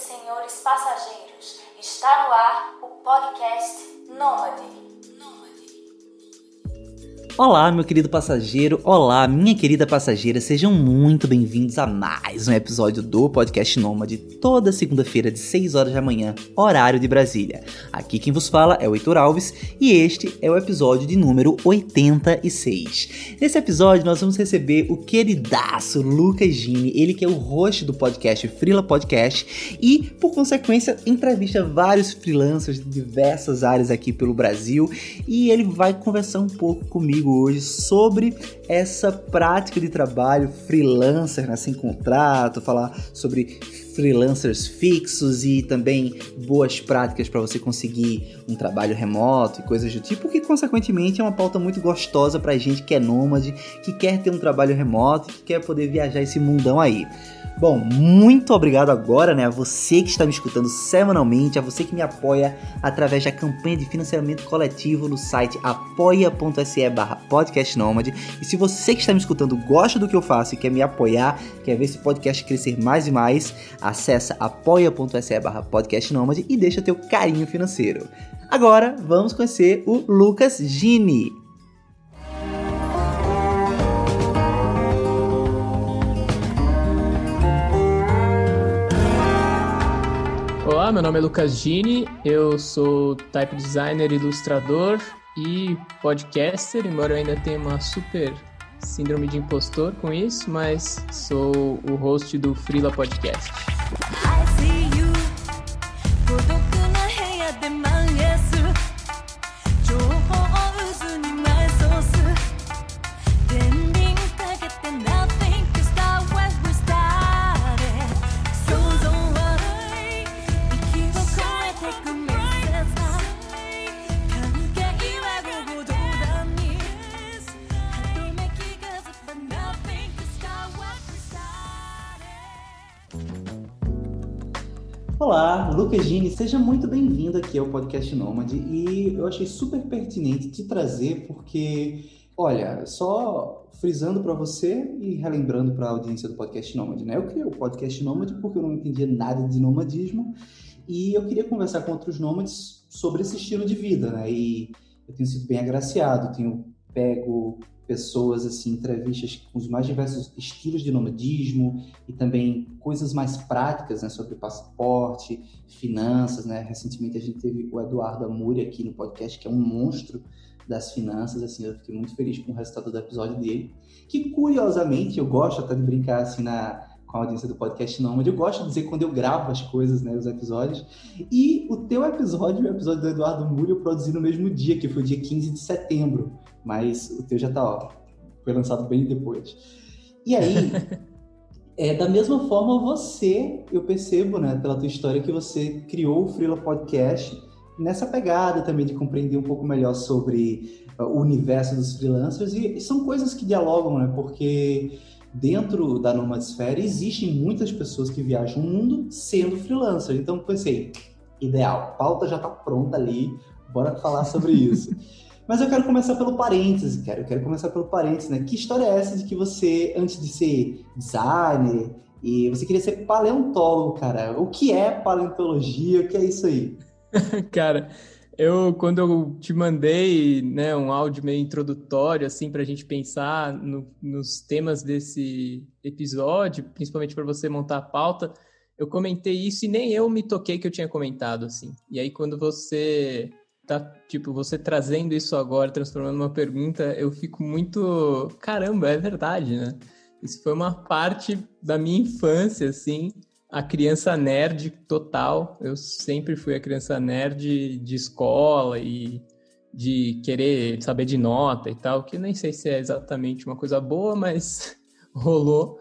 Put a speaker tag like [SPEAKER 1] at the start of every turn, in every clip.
[SPEAKER 1] senhores passageiros, está no ar o podcast Nômade.
[SPEAKER 2] Olá, meu querido passageiro, olá, minha querida passageira, sejam muito bem-vindos a mais um episódio do Podcast Nômade, toda segunda-feira de 6 horas da manhã, horário de Brasília. Aqui quem vos fala é o Heitor Alves e este é o episódio de número 86. Nesse episódio nós vamos receber o queridaço Lucas Gini, ele que é o host do podcast Frila Podcast e, por consequência, entrevista vários freelancers de diversas áreas aqui pelo Brasil e ele vai conversar um pouco comigo hoje sobre essa prática de trabalho freelancer, né, sem contrato, falar sobre freelancers fixos e também boas práticas para você conseguir um trabalho remoto e coisas do tipo, que consequentemente é uma pauta muito gostosa para gente que é nômade, que quer ter um trabalho remoto, que quer poder viajar esse mundão aí. Bom, muito obrigado agora, né, a você que está me escutando semanalmente, a você que me apoia através da campanha de financiamento coletivo no site apoia.se barra podcastnomad. E se você que está me escutando gosta do que eu faço e quer me apoiar, quer ver esse podcast crescer mais e mais, acessa apoia.se barra podcastnomad e deixa teu carinho financeiro. Agora, vamos conhecer o Lucas Gini.
[SPEAKER 3] Olá, meu nome é Lucas Gini, eu sou type designer, ilustrador e podcaster, embora eu ainda tenha uma super síndrome de impostor com isso, mas sou o host do Freela Podcast.
[SPEAKER 2] Olá, Lucas Gini, seja muito bem-vindo aqui ao Podcast Nômade e eu achei super pertinente te trazer porque, olha, só frisando para você e relembrando para a audiência do Podcast Nômade, né? Eu criei o Podcast Nômade porque eu não entendia nada de nomadismo e eu queria conversar com outros nômades sobre esse estilo de vida, né? E eu tenho sido bem agraciado, tenho pego pessoas, assim, entrevistas com os mais diversos estilos de nomadismo e também coisas mais práticas, né, sobre passaporte, finanças, né? Recentemente a gente teve o Eduardo Amuri aqui no podcast, que é um monstro das finanças, assim, eu fiquei muito feliz com o resultado do episódio dele, que curiosamente eu gosto até de brincar assim na com a audiência do podcast mas eu gosto de dizer quando eu gravo as coisas, né, os episódios. E o teu episódio, o episódio do Eduardo Muri, eu produzi no mesmo dia, que foi o dia 15 de setembro mas o teu já tá, ó, foi lançado bem depois. E aí, é, da mesma forma, você, eu percebo, né, pela tua história, que você criou o Freela Podcast nessa pegada também de compreender um pouco melhor sobre uh, o universo dos freelancers e, e, são coisas que dialogam, né, porque dentro da Nomadesfera existem muitas pessoas que viajam o mundo sendo freelancer, então pensei, ideal, a pauta já tá pronta ali, bora falar sobre isso. Mas eu quero começar pelo parêntese, cara. Eu quero começar pelo parêntese, né? Que história é essa de que você, antes de ser designer, e você queria ser paleontólogo, cara? O que é paleontologia? O que é isso aí?
[SPEAKER 3] cara, eu quando eu te mandei, né, um áudio meio introdutório assim para a gente pensar no, nos temas desse episódio, principalmente para você montar a pauta, eu comentei isso e nem eu me toquei que eu tinha comentado assim. E aí quando você tá, tipo, você trazendo isso agora, transformando uma pergunta, eu fico muito. Caramba, é verdade, né? Isso foi uma parte da minha infância, assim. A criança nerd total. Eu sempre fui a criança nerd de escola e de querer saber de nota e tal, que nem sei se é exatamente uma coisa boa, mas rolou.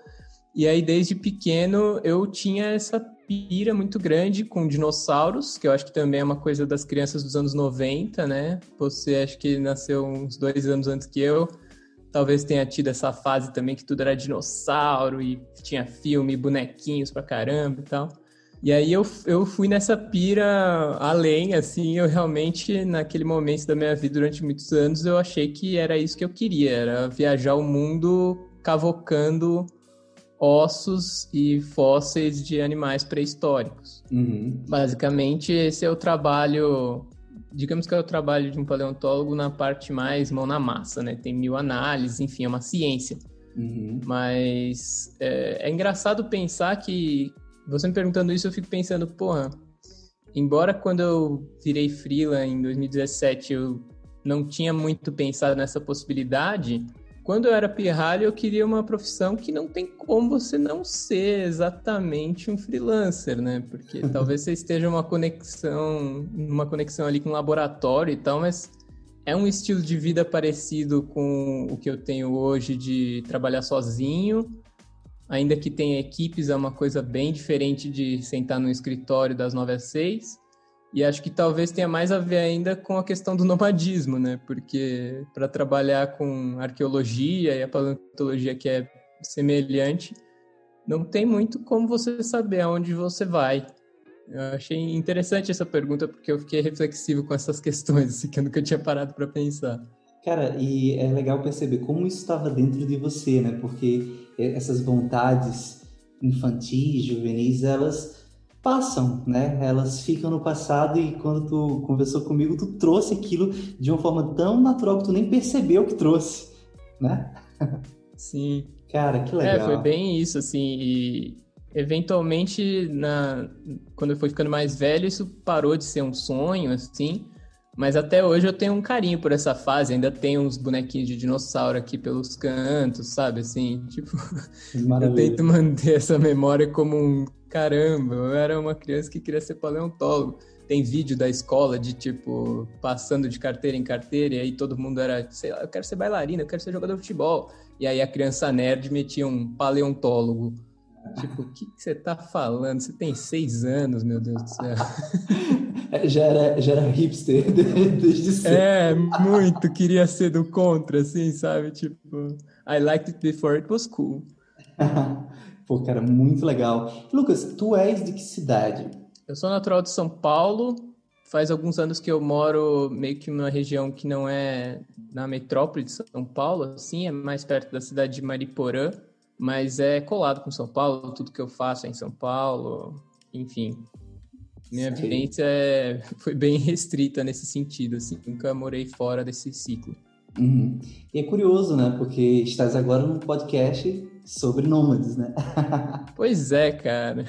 [SPEAKER 3] E aí, desde pequeno, eu tinha essa pira muito grande com dinossauros, que eu acho que também é uma coisa das crianças dos anos 90, né? Você acho que nasceu uns dois anos antes que eu. Talvez tenha tido essa fase também que tudo era dinossauro e tinha filme, bonequinhos pra caramba e tal. E aí eu, eu fui nessa pira além, assim, eu realmente, naquele momento da minha vida, durante muitos anos, eu achei que era isso que eu queria, era viajar o mundo cavocando ossos e fósseis de animais pré-históricos.
[SPEAKER 2] Uhum.
[SPEAKER 3] Basicamente, esse é o trabalho, digamos que é o trabalho de um paleontólogo na parte mais mão na massa, né? Tem mil análises, enfim, é uma ciência.
[SPEAKER 2] Uhum.
[SPEAKER 3] Mas é, é engraçado pensar que, você me perguntando isso, eu fico pensando, porra, embora quando eu virei freela em 2017 eu não tinha muito pensado nessa possibilidade, quando eu era pirralho, eu queria uma profissão que não tem como você não ser exatamente um freelancer, né? Porque talvez você esteja uma conexão, uma conexão ali com laboratório e tal, mas é um estilo de vida parecido com o que eu tenho hoje de trabalhar sozinho, ainda que tenha equipes, é uma coisa bem diferente de sentar no escritório das 9 às 6. E acho que talvez tenha mais a ver ainda com a questão do nomadismo, né? Porque para trabalhar com arqueologia e a paleontologia que é semelhante, não tem muito como você saber aonde você vai. Eu achei interessante essa pergunta porque eu fiquei reflexivo com essas questões, assim, que eu nunca tinha parado para pensar.
[SPEAKER 2] Cara, e é legal perceber como isso estava dentro de você, né? Porque essas vontades infantis, juvenis, elas passam, né? Elas ficam no passado e quando tu conversou comigo, tu trouxe aquilo de uma forma tão natural que tu nem percebeu que trouxe, né?
[SPEAKER 3] Sim.
[SPEAKER 2] Cara, que legal.
[SPEAKER 3] É, foi bem isso, assim, e eventualmente, na... quando eu fui ficando mais velho, isso parou de ser um sonho, assim, mas até hoje eu tenho um carinho por essa fase, ainda tenho uns bonequinhos de dinossauro aqui pelos cantos, sabe, assim, tipo,
[SPEAKER 2] Maravilha.
[SPEAKER 3] eu tento manter essa memória como um caramba, eu era uma criança que queria ser paleontólogo. Tem vídeo da escola de, tipo, passando de carteira em carteira, e aí todo mundo era, sei lá, eu quero ser bailarina, eu quero ser jogador de futebol. E aí a criança nerd metia um paleontólogo. Tipo, o que, que você tá falando? Você tem seis anos, meu Deus do céu.
[SPEAKER 2] já, era, já era hipster desde sempre.
[SPEAKER 3] É, muito. Queria ser do contra, assim, sabe? Tipo, I liked it before it was cool.
[SPEAKER 2] Pô, cara, muito legal. Lucas, tu és de que cidade?
[SPEAKER 3] Eu sou natural de São Paulo. Faz alguns anos que eu moro meio que numa região que não é na metrópole de São Paulo, assim, é mais perto da cidade de Mariporã, mas é colado com São Paulo, tudo que eu faço é em São Paulo, enfim. Minha
[SPEAKER 2] Sei.
[SPEAKER 3] vivência é, foi bem restrita nesse sentido, assim, nunca morei fora desse ciclo.
[SPEAKER 2] Uhum. E é curioso, né? Porque estás agora num podcast sobre nômades, né?
[SPEAKER 3] Pois é, cara.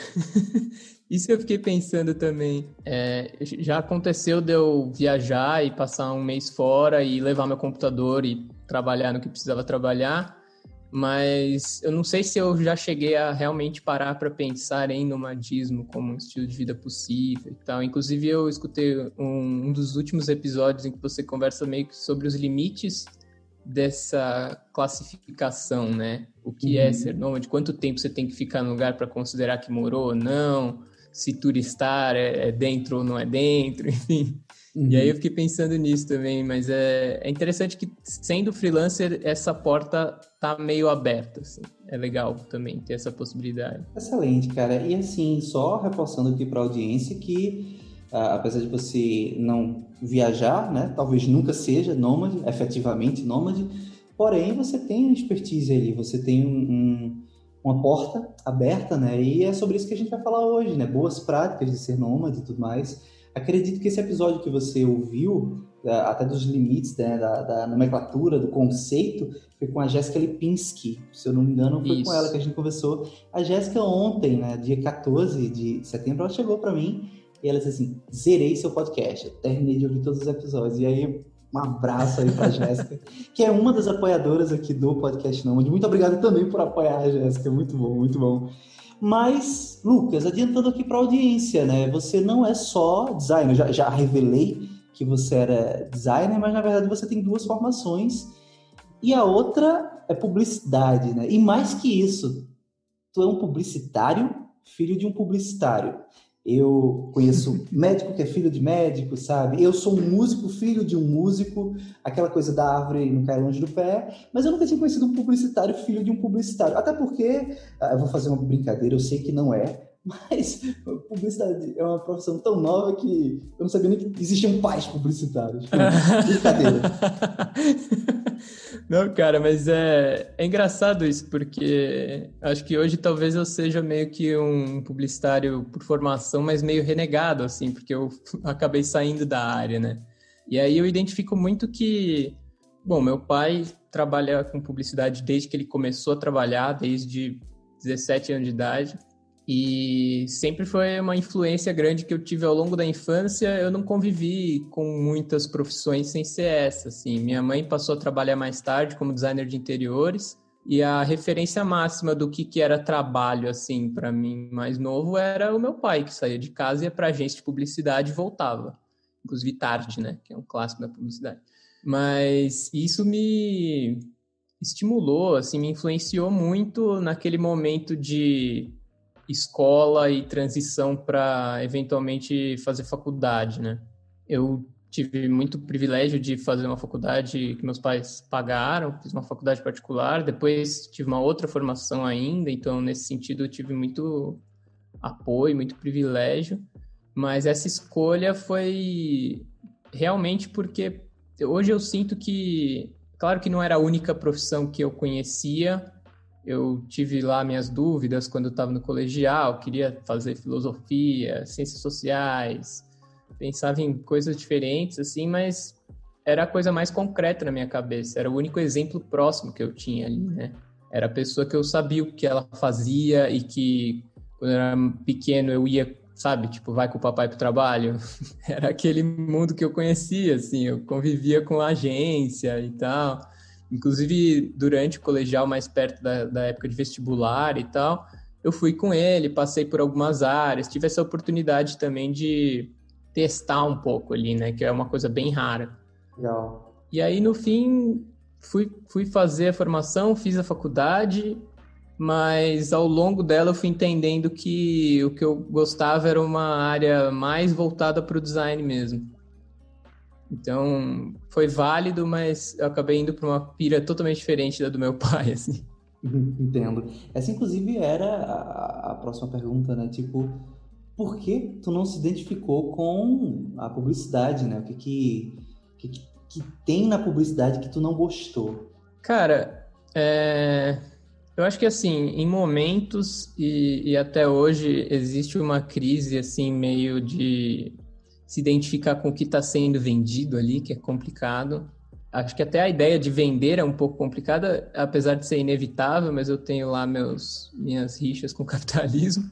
[SPEAKER 3] Isso eu fiquei pensando também. É, já aconteceu de eu viajar e passar um mês fora e levar meu computador e trabalhar no que precisava trabalhar, mas eu não sei se eu já cheguei a realmente parar para pensar em nomadismo como um estilo de vida possível e tal. Inclusive, eu escutei um, um dos últimos episódios em que você conversa meio que sobre os limites dessa classificação, né? O que é
[SPEAKER 2] Uhum.
[SPEAKER 3] ser nômade, quanto tempo você tem que ficar no lugar para considerar que morou ou não, se turistar é, é dentro ou não é dentro, enfim. E aí eu fiquei pensando nisso também, mas é, é interessante que sendo freelancer, essa porta tá meio aberta, assim. É legal também ter essa possibilidade.
[SPEAKER 2] Excelente, cara. E assim, só reforçando aqui para a audiência que, ah, apesar de você não viajar, né, talvez nunca seja nômade, efetivamente nômade, porém você tem uma expertise ali, você tem um- um- uma porta aberta, né? E é sobre isso que a gente vai falar hoje, né? Boas práticas de ser nômade e tudo mais. Acredito que esse episódio que você ouviu, até dos limites né, da, da nomenclatura, do conceito, foi com a Jéssica Lipinski. Se eu não me engano, foi com
[SPEAKER 3] Isso.
[SPEAKER 2] ela que a gente conversou. A Jéssica ontem, né, dia 14 de setembro, ela chegou para mim e ela disse assim: zerei seu podcast, terminei de ouvir todos os episódios. E aí, um abraço aí pra Jéssica, que é uma das apoiadoras aqui do podcast Não. Muito obrigado também por apoiar a Jéssica, muito bom, muito bom. Mas, Lucas, adiantando aqui para a audiência, né? Você não é só designer, já, já revelei que você era designer, mas na verdade você tem duas formações e a outra é publicidade, né? E mais que isso, tu é um publicitário, filho de um publicitário. Eu conheço médico que é filho de médico, sabe? Eu sou um músico, filho de um músico, aquela coisa da árvore não cai longe do pé, mas eu nunca tinha conhecido um publicitário, filho de um publicitário. Até porque, ah, eu vou fazer uma brincadeira, eu sei que não é, Mas publicidade é uma profissão tão nova que eu não sabia nem que existiam pais publicitários. Brincadeira.
[SPEAKER 3] Não, cara, mas é, é engraçado isso, porque acho que hoje talvez eu seja meio que um publicitário por formação, mas meio renegado, assim, porque eu acabei saindo da área, né? E aí eu identifico muito que, bom, meu pai trabalha com publicidade desde que ele começou a trabalhar, desde 17 anos de idade. E sempre foi uma influência grande que eu tive ao longo da infância. Eu não convivi com muitas profissões sem ser essa. Assim. Minha mãe passou a trabalhar mais tarde como designer de interiores. E a referência máxima do que, que era trabalho, assim, para mim mais novo, era o meu pai, que saía de casa, ia para agência de publicidade e voltava. Inclusive tarde, né? Que é um clássico da publicidade. Mas isso me estimulou, assim, me influenciou muito naquele momento de escola e transição para eventualmente fazer faculdade, né? Eu tive muito privilégio de fazer uma faculdade que meus pais pagaram, fiz uma faculdade particular, depois tive uma outra formação ainda, então nesse sentido eu tive muito apoio, muito privilégio, mas essa escolha foi realmente porque hoje eu sinto que, claro que não era a única profissão que eu conhecia, eu tive lá minhas dúvidas quando eu estava no colegial, queria fazer filosofia, ciências sociais, pensava em coisas diferentes, assim, mas era a coisa mais concreta na minha cabeça, era o único exemplo próximo que eu tinha ali, né? Era a pessoa que eu sabia o que ela fazia e que, quando eu era pequeno, eu ia, sabe, tipo, vai com o papai pro trabalho. era aquele mundo que eu conhecia, assim, eu convivia com a agência e tal inclusive durante o colegial, mais perto da, da época de vestibular e tal, eu fui com ele, passei por algumas áreas, tive essa oportunidade também de testar um pouco ali, né? Que é uma coisa bem rara.
[SPEAKER 2] Legal.
[SPEAKER 3] E aí, no fim, fui, fui fazer a formação, fiz a faculdade, mas ao longo dela eu fui entendendo que o que eu gostava era uma área mais voltada para o design mesmo. Então, foi válido, mas eu acabei indo para uma pira totalmente diferente da do meu pai, assim.
[SPEAKER 2] Entendo. Essa, inclusive, era a, a próxima pergunta, né? Tipo, por que tu não se identificou com a publicidade, né? O que que, que, que tem na publicidade que tu não gostou?
[SPEAKER 3] Cara, é... eu acho que, assim, em momentos e, e até hoje existe uma crise, assim, meio de se identificar com o que está sendo vendido ali, que é complicado. Acho que até a ideia de vender é um pouco complicada, apesar de ser inevitável, mas eu tenho lá meus, minhas rixas com o capitalismo.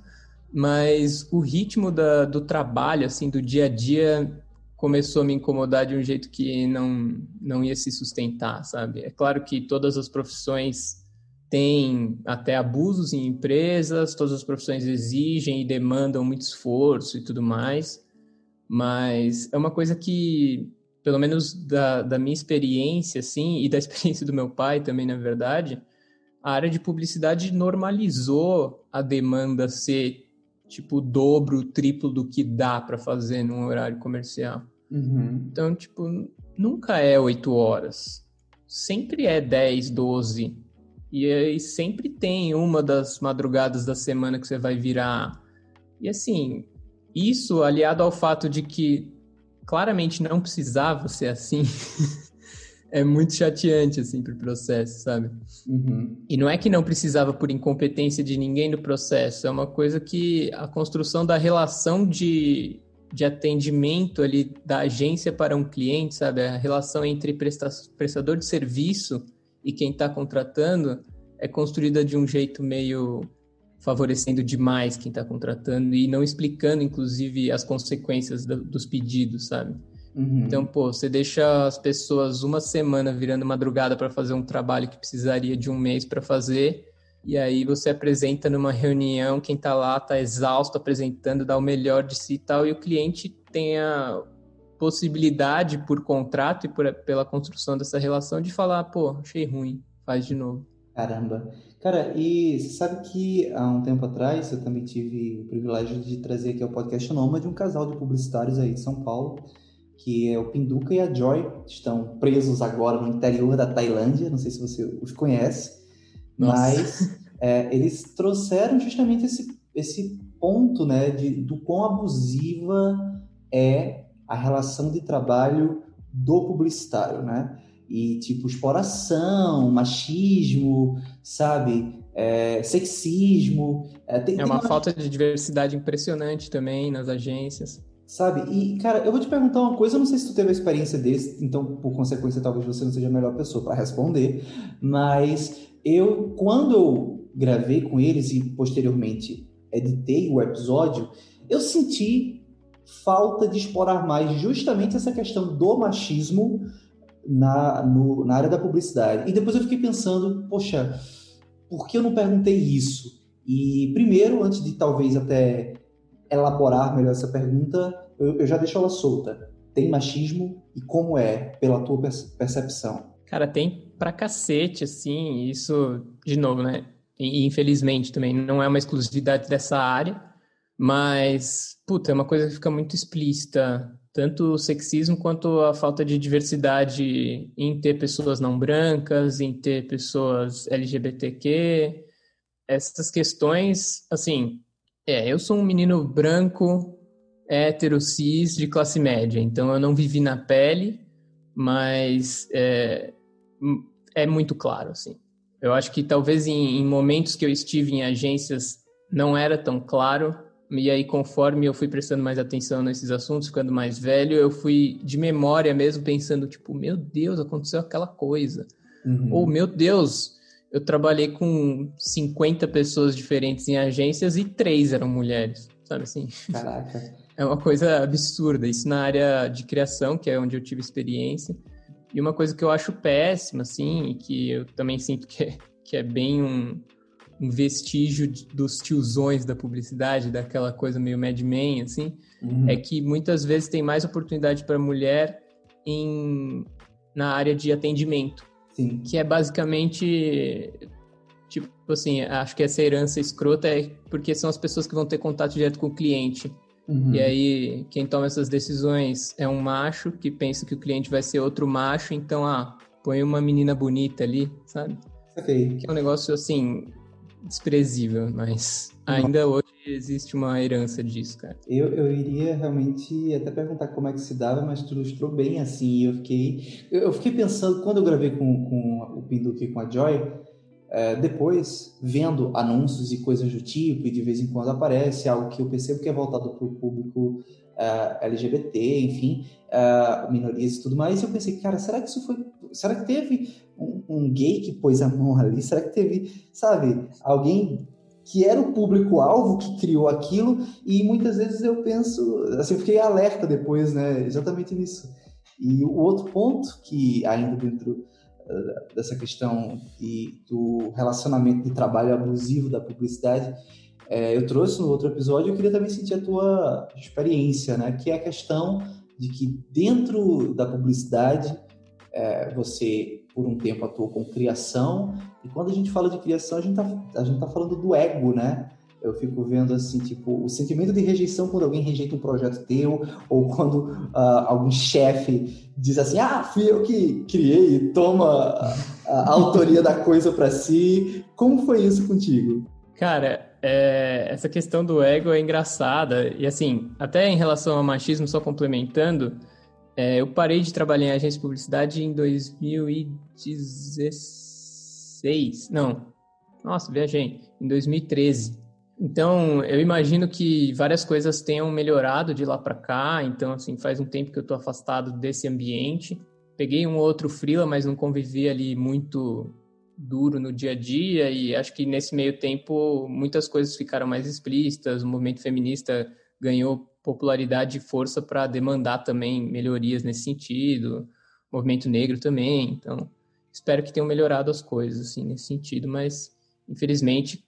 [SPEAKER 3] Mas o ritmo da, do trabalho, assim, do dia a dia, começou a me incomodar de um jeito que não, não ia se sustentar, sabe? É claro que todas as profissões têm até abusos em empresas, todas as profissões exigem e demandam muito esforço e tudo mais, mas é uma coisa que, pelo menos da, da minha experiência, assim, e da experiência do meu pai também, na verdade, a área de publicidade normalizou a demanda ser tipo o dobro, o triplo do que dá para fazer num horário comercial.
[SPEAKER 2] Uhum.
[SPEAKER 3] Então, tipo, nunca é oito horas. Sempre é 10, 12. E aí sempre tem uma das madrugadas da semana que você vai virar. E assim, isso, aliado ao fato de que claramente não precisava ser assim, é muito chateante, assim, pro processo, sabe?
[SPEAKER 2] Uhum.
[SPEAKER 3] E não é que não precisava por incompetência de ninguém no processo, é uma coisa que a construção da relação de, de atendimento ali da agência para um cliente, sabe? A relação entre presta prestador de serviço e quem está contratando é construída de um jeito meio favorecendo demais quem está contratando e não explicando, inclusive, as consequências do, dos pedidos, sabe?
[SPEAKER 2] Uhum.
[SPEAKER 3] Então, pô, você deixa as pessoas uma semana virando madrugada para fazer um trabalho que precisaria de um mês para fazer, e aí você apresenta numa reunião, quem está lá está exausto apresentando, dá o melhor de si e tal, e o cliente tem a possibilidade por contrato e por, pela construção dessa relação de falar, pô, achei ruim, faz de novo.
[SPEAKER 2] Caramba. Cara, e você sabe que há um tempo atrás eu também tive o privilégio de trazer aqui ao podcast Noma de um casal de publicitários aí de São Paulo, que é o Pinduca e a Joy, estão presos agora no interior da Tailândia, não sei se você os conhece,
[SPEAKER 3] Nossa.
[SPEAKER 2] mas é, eles trouxeram justamente esse, esse ponto, né, de, do quão abusiva é a relação de trabalho do publicitário, né? E, tipo, exploração, machismo, sabe? É, sexismo.
[SPEAKER 3] É, tem, é uma, tem falta de diversidade impressionante também nas agências.
[SPEAKER 2] Sabe? E, cara, eu vou te perguntar uma coisa, eu não sei se tu teve a experiência desse, então, por consequência, talvez você não seja a melhor pessoa para responder, mas eu, quando eu gravei com eles e posteriormente editei o episódio, eu senti falta de explorar mais justamente essa questão do machismo na, no, na área da publicidade. E depois eu fiquei pensando, poxa, por que eu não perguntei isso? E primeiro, antes de talvez até elaborar melhor essa pergunta, eu, eu já deixo ela solta. Tem machismo e como é, pela tua percepção?
[SPEAKER 3] Cara, tem pra cacete, assim, isso, de novo, né? E, infelizmente também não é uma exclusividade dessa área, mas, puta, é uma coisa que fica muito explícita, tanto o sexismo quanto a falta de diversidade em ter pessoas não brancas, em ter pessoas LGBTQ, essas questões, assim, é, eu sou um menino branco, hétero, cis, de classe média, então eu não vivi na pele, mas é, é muito claro, assim. Eu acho que talvez em, em momentos que eu estive em agências não era tão claro, e aí conforme eu fui prestando mais atenção nesses assuntos, ficando mais velho, eu fui de memória mesmo pensando, tipo, meu Deus, aconteceu aquela coisa. Uhum. Ou, meu Deus, eu trabalhei com 50 pessoas diferentes em agências e três eram mulheres, sabe assim?
[SPEAKER 2] Caraca.
[SPEAKER 3] É uma coisa absurda. Isso na área de criação, que é onde eu tive experiência. E uma coisa que eu acho péssima, assim, e que eu também sinto que é, que é bem um, um vestígio dos tiozões da publicidade, daquela coisa meio Mad Men, assim, uhum. é que muitas vezes tem mais oportunidade para mulher em, na área de atendimento.
[SPEAKER 2] Sim.
[SPEAKER 3] Que é basicamente tipo assim, acho que essa herança escrota é porque são as pessoas que vão ter contato direto com o cliente. Uhum. E aí, quem toma essas decisões é um macho que pensa que o cliente vai ser outro macho, então, ah, põe uma menina bonita ali, sabe?
[SPEAKER 2] Okay.
[SPEAKER 3] Que é um negócio, assim, desprezível, mas ainda hoje existe uma herança disso, cara.
[SPEAKER 2] Eu, eu iria realmente até perguntar como é que se dava, mas tu ilustrou bem, assim, eu fiquei... Eu, fiquei pensando, quando eu gravei com, com o Pinduque com a Joy, é, depois, vendo anúncios e coisas do tipo, e de vez em quando aparece algo que eu percebo que é voltado para o público uh, LGBT, enfim, uh, minorias e tudo mais, e eu pensei, cara, será que isso foi. Será que teve um, um gay que pôs a mão ali? Será que teve, sabe, alguém que era o público-alvo que criou aquilo? E muitas vezes eu penso, assim, eu fiquei alerta depois, né, exatamente nisso. E o outro ponto que ainda dentro dessa questão e do relacionamento de trabalho abusivo da publicidade, é, eu trouxe no outro episódio, eu queria também sentir a tua experiência, né? Que é a questão de que dentro da publicidade é, você por um tempo atuou com criação e quando a gente fala de criação a gente tá, a gente tá falando do ego, né? eu fico vendo assim, tipo, o sentimento de rejeição quando alguém rejeita um projeto teu, ou quando uh, algum chefe diz assim, ah, fui eu que criei, toma a, a autoria da coisa para si. Como foi isso contigo?
[SPEAKER 3] Cara, é, essa questão do ego é engraçada, e assim, até em relação ao machismo, só complementando, é, eu parei de trabalhar em agência de publicidade em 2016, não, nossa, viajei, em 2013. Então, eu imagino que várias coisas tenham melhorado de lá para cá. Então, assim, faz um tempo que eu estou afastado desse ambiente. Peguei um outro freela, mas não convivi ali muito duro no dia a dia. E acho que nesse meio tempo muitas coisas ficaram mais explícitas. O movimento feminista ganhou popularidade e força para demandar também melhorias nesse sentido. O movimento negro também. Então, espero que tenham melhorado as coisas assim nesse sentido. Mas infelizmente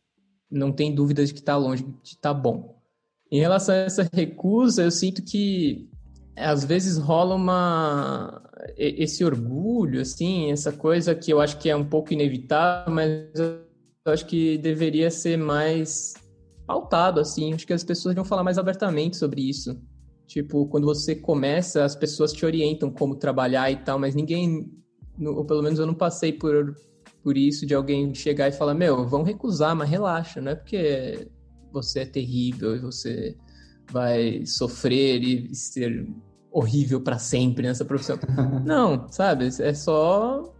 [SPEAKER 3] não tem dúvida de que está longe de estar tá bom. Em relação a essa recusa, eu sinto que às vezes rola uma esse orgulho, assim, essa coisa que eu acho que é um pouco inevitável, mas eu acho que deveria ser mais pautado, assim. Acho que as pessoas deviam falar mais abertamente sobre isso. Tipo, quando você começa, as pessoas te orientam como trabalhar e tal, mas ninguém, ou pelo menos eu não passei por por isso de alguém chegar e falar, meu, vão recusar, mas relaxa, não é porque você é terrível e você vai sofrer e ser horrível para sempre nessa profissão. não, sabe? É só.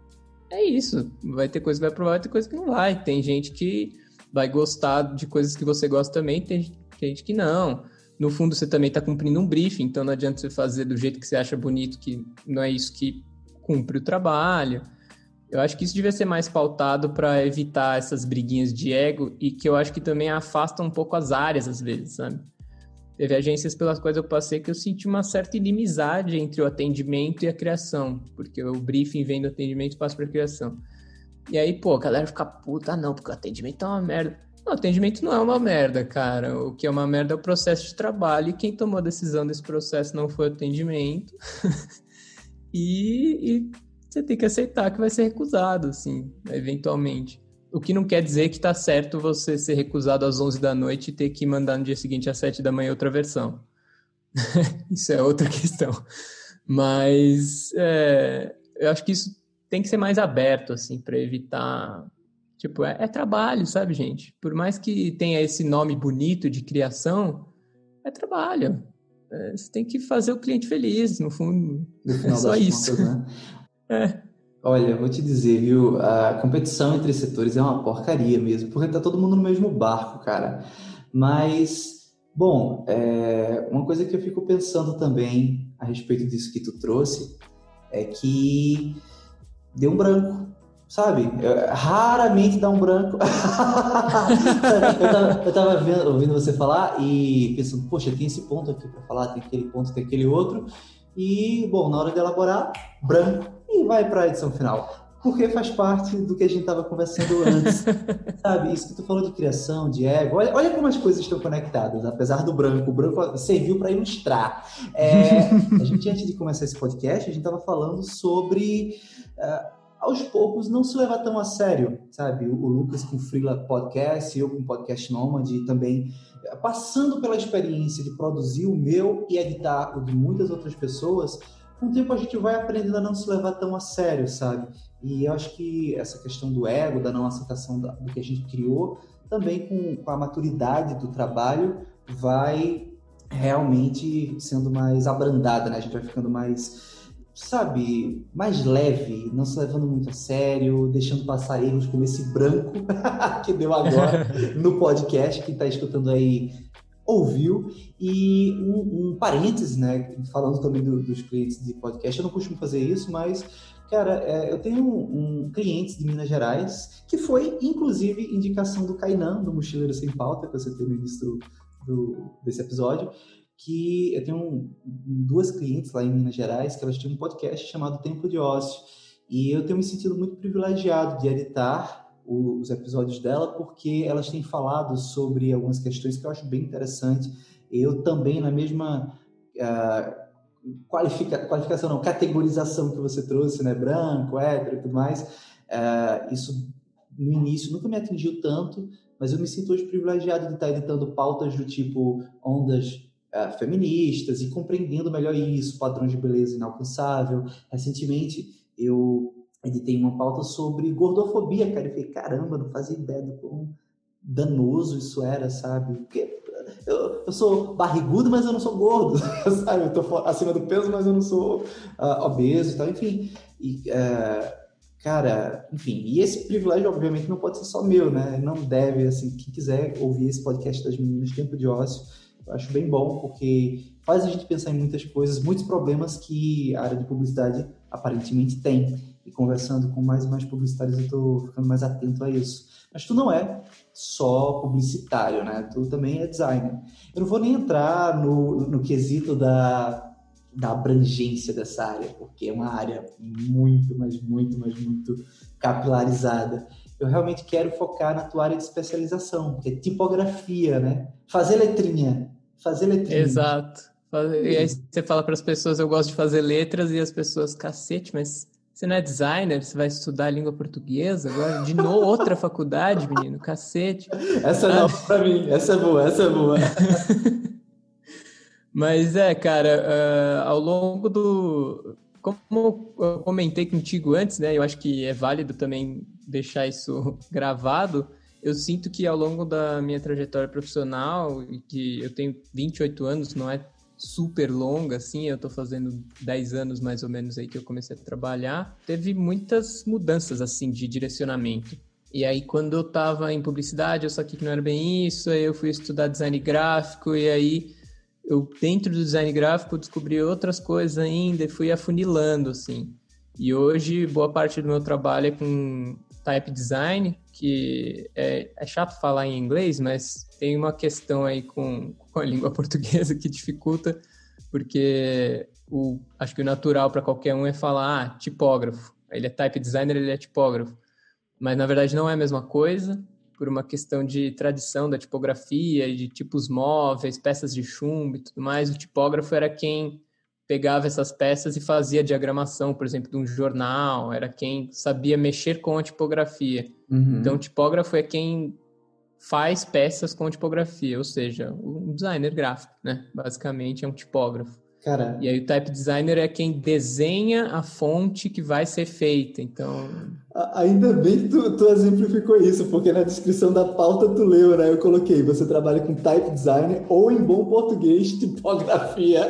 [SPEAKER 3] É isso. Vai ter coisa que vai provar, vai ter coisa que não vai. Tem gente que vai gostar de coisas que você gosta também, tem gente que não. No fundo, você também está cumprindo um briefing, então não adianta você fazer do jeito que você acha bonito, que não é isso que cumpre o trabalho. Eu acho que isso devia ser mais pautado para evitar essas briguinhas de ego e que eu acho que também afasta um pouco as áreas às vezes, sabe? Teve agências pelas quais eu passei que eu senti uma certa inimizade entre o atendimento e a criação, porque o briefing vem do atendimento e passa para a criação. E aí, pô, a galera fica puta, não, porque o atendimento é uma merda. Não, o atendimento não é uma merda, cara. O que é uma merda é o processo de trabalho e quem tomou a decisão desse processo não foi o atendimento. e, e você tem que aceitar que vai ser recusado, assim, eventualmente. O que não quer dizer que tá certo você ser recusado às 11 da noite e ter que mandar no dia seguinte às 7 da manhã outra versão. isso é outra questão. Mas é, eu acho que isso tem que ser mais aberto, assim, para evitar. Tipo, é, é, trabalho, sabe, gente? Por mais que tenha esse nome bonito de criação, é trabalho. É, você tem que fazer o cliente feliz, no fundo. No é só isso. Contas, né?
[SPEAKER 2] É. Olha, vou te dizer, viu? A competição entre setores é uma porcaria mesmo, porque tá todo mundo no mesmo barco, cara. Mas, bom, é... uma coisa que eu fico pensando também a respeito disso que tu trouxe é que deu um branco, sabe? Eu, raramente dá um branco. eu tava, eu tava ouvindo você falar e pensando, poxa, tem esse ponto aqui para falar, tem aquele ponto, tem aquele outro. E, bom, na hora de elaborar, branco e vai para a edição final. Porque faz parte do que a gente estava conversando antes. Sabe, isso que tu falou de criação, de ego. Olha, olha como as coisas estão conectadas, apesar do branco. O branco serviu para ilustrar. É, a gente, antes de começar esse podcast, a gente estava falando sobre. Uh, aos poucos não se levar tão a sério, sabe? O, Lucas com o Freela Podcast, eu com o Podcast Nomad também eh, passando pela experiência de produzir o meu e editar o de muitas outras pessoas, com o tempo a gente vai aprendendo a não se levar tão a sério, sabe? E eu acho que essa questão do ego, da não aceitação do que a gente criou, também com, com a maturidade do trabalho, vai realmente sendo mais abrandada, né? A gente vai ficando mais, sabe, mais leve, não se levando muito a sério, deixando passar erros como esse branco que deu agora no podcast. Quem está escutando aí ouviu. E um, um parêntese, né, falando também do, dos clientes de podcast, eu não costumo fazer isso, mas, cara, é, eu tenho um, um, cliente de Minas Gerais que foi, inclusive, indicação do Kainan, do Mochileiro Sem Pauta, que você teve no início do, desse episódio, que eu tenho duas clientes lá em Minas Gerais que elas têm um podcast chamado Tempo de Ócio. E eu tenho me sentido muito privilegiado de editar os episódios dela, porque elas têm falado sobre algumas questões que eu acho bem interessante. Eu também, na mesma uh, qualifica, qualificação, não, categorização que você trouxe, né, branco, hétero e tudo mais, uh, isso no início nunca me atingiu tanto, mas eu me sinto hoje privilegiado de estar editando pautas do tipo ondas uh, feministas e compreendendo melhor isso, padrões de beleza inalcançável. Recentemente, eu ele tem uma pauta sobre gordofobia, cara. Eu falei, caramba, não fazia ideia do quão danoso isso era, sabe? Porque eu, eu sou barrigudo, mas eu não sou gordo, sabe? Eu tô acima do peso, mas eu não sou uh, obeso e tal, enfim. E, uh, cara, enfim, e esse privilégio, obviamente, não pode ser só meu, né? Não deve, assim, quem quiser ouvir esse podcast das meninas Tempo de Ócio, eu acho bem bom, porque faz a gente pensar em muitas coisas, muitos problemas que a área de publicidade aparentemente tem e conversando com mais e mais publicitários, eu estou ficando mais atento a isso. Mas tu não é só publicitário, né? Tu também é designer. Eu não vou nem entrar no, no quesito da, da abrangência dessa área, porque é uma área muito, mas muito, mas muito capilarizada. Eu realmente quero focar na tua área de especialização, que é tipografia, né? Fazer letrinha. Fazer letrinha.
[SPEAKER 3] Exato. E aí você fala para as pessoas, eu gosto de fazer letras, e as pessoas, cacete, mas você não é designer, você vai estudar língua portuguesa agora? De novo, outra faculdade, menino, cacete.
[SPEAKER 2] Essa não, ah. pra mim, essa é boa, essa é boa.
[SPEAKER 3] Mas é, cara, uh, ao longo do. Como eu comentei contigo antes, né? Eu acho que é válido também deixar isso gravado. eu sinto que ao longo da minha trajetória profissional, que eu tenho 28 anos, não é super longa, assim, eu tô fazendo 10 anos mais ou menos aí que eu comecei a trabalhar, teve muitas mudanças, assim, de direcionamento. E aí, quando eu tava em publicidade, eu saquei que não era bem isso, aí eu fui estudar design gráfico, e aí eu, dentro do design gráfico, descobri outras coisas ainda e fui afunilando, assim. E hoje, boa parte do meu trabalho é com type design, que é, é, chato falar em inglês, mas tem uma questão aí com, com a língua portuguesa que dificulta, porque o, acho que o natural para qualquer um é falar, ah, tipógrafo. Ele é type designer, ele é tipógrafo. Mas na verdade não é a mesma coisa, por uma questão de tradição da tipografia, de tipos móveis, peças de chumbo e tudo mais. O tipógrafo era quem pegava essas peças e fazia diagramação, por exemplo, de um jornal, era quem sabia mexer com a tipografia. Uhum. Então, o tipógrafo é quem faz peças com tipografia, ou seja, um designer gráfico, né? Basicamente é um tipógrafo.
[SPEAKER 2] Cara.
[SPEAKER 3] E aí o type designer é quem desenha a fonte que vai ser feita. Então.
[SPEAKER 2] Ainda bem que tu, tu exemplificou isso, porque na descrição da pauta tu leu, né? Eu coloquei, você trabalha com type designer ou em bom português, tipografia.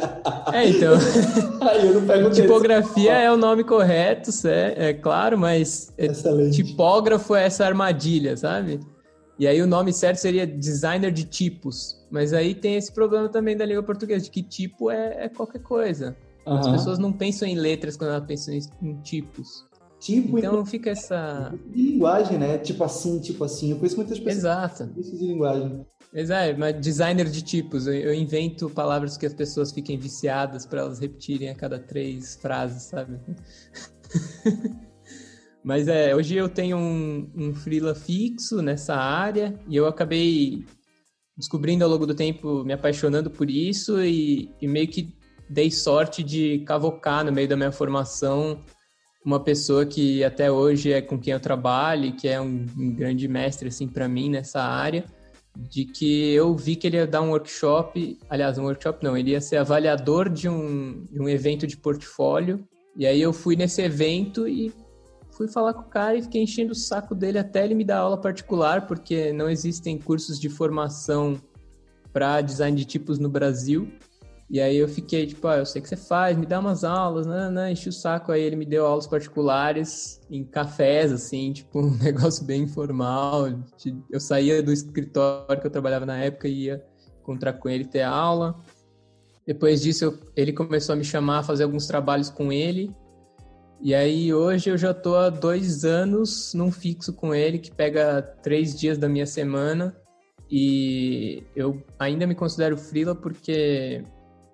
[SPEAKER 3] É, então.
[SPEAKER 2] aí eu não pego
[SPEAKER 3] Tipografia é o nome correto, é, é claro, mas é Excelente. tipógrafo é essa armadilha, sabe? E aí o nome certo seria designer de tipos. Mas aí tem esse problema também da língua portuguesa, de que tipo é, é qualquer coisa. Uhum. As pessoas não pensam em letras quando elas pensam em tipos. Tipo então e... fica essa.
[SPEAKER 2] De linguagem, né? Tipo assim, tipo assim. Eu conheço muitas pessoas.
[SPEAKER 3] Exato.
[SPEAKER 2] Isso de linguagem.
[SPEAKER 3] Exato, mas designer de tipos. Eu invento palavras que as pessoas fiquem viciadas para elas repetirem a cada três frases, sabe? Mas é, hoje eu tenho um, um freela fixo nessa área e eu acabei descobrindo ao longo do tempo, me apaixonando por isso e, e meio que dei sorte de cavocar no meio da minha formação uma pessoa que até hoje é com quem eu trabalho, que é um, um grande mestre assim para mim nessa área, de que eu vi que ele ia dar um workshop, aliás, um workshop não, ele ia ser avaliador de um, de um evento de portfólio. E aí eu fui nesse evento e fui falar com o cara e fiquei enchendo o saco dele até ele me dar aula particular, porque não existem cursos de formação para design de tipos no Brasil. E aí eu fiquei, tipo, ah, eu sei que você faz, me dá umas aulas, né, né, enchi o saco. Aí ele me deu aulas particulares em cafés, assim, tipo, um negócio bem informal. Eu saía do escritório que eu trabalhava na época e ia encontrar com ele, ter aula. Depois disso, eu, ele começou a me chamar a fazer alguns trabalhos com ele. E aí hoje eu já tô há dois anos num fixo com ele que pega três dias da minha semana e eu ainda me considero freela porque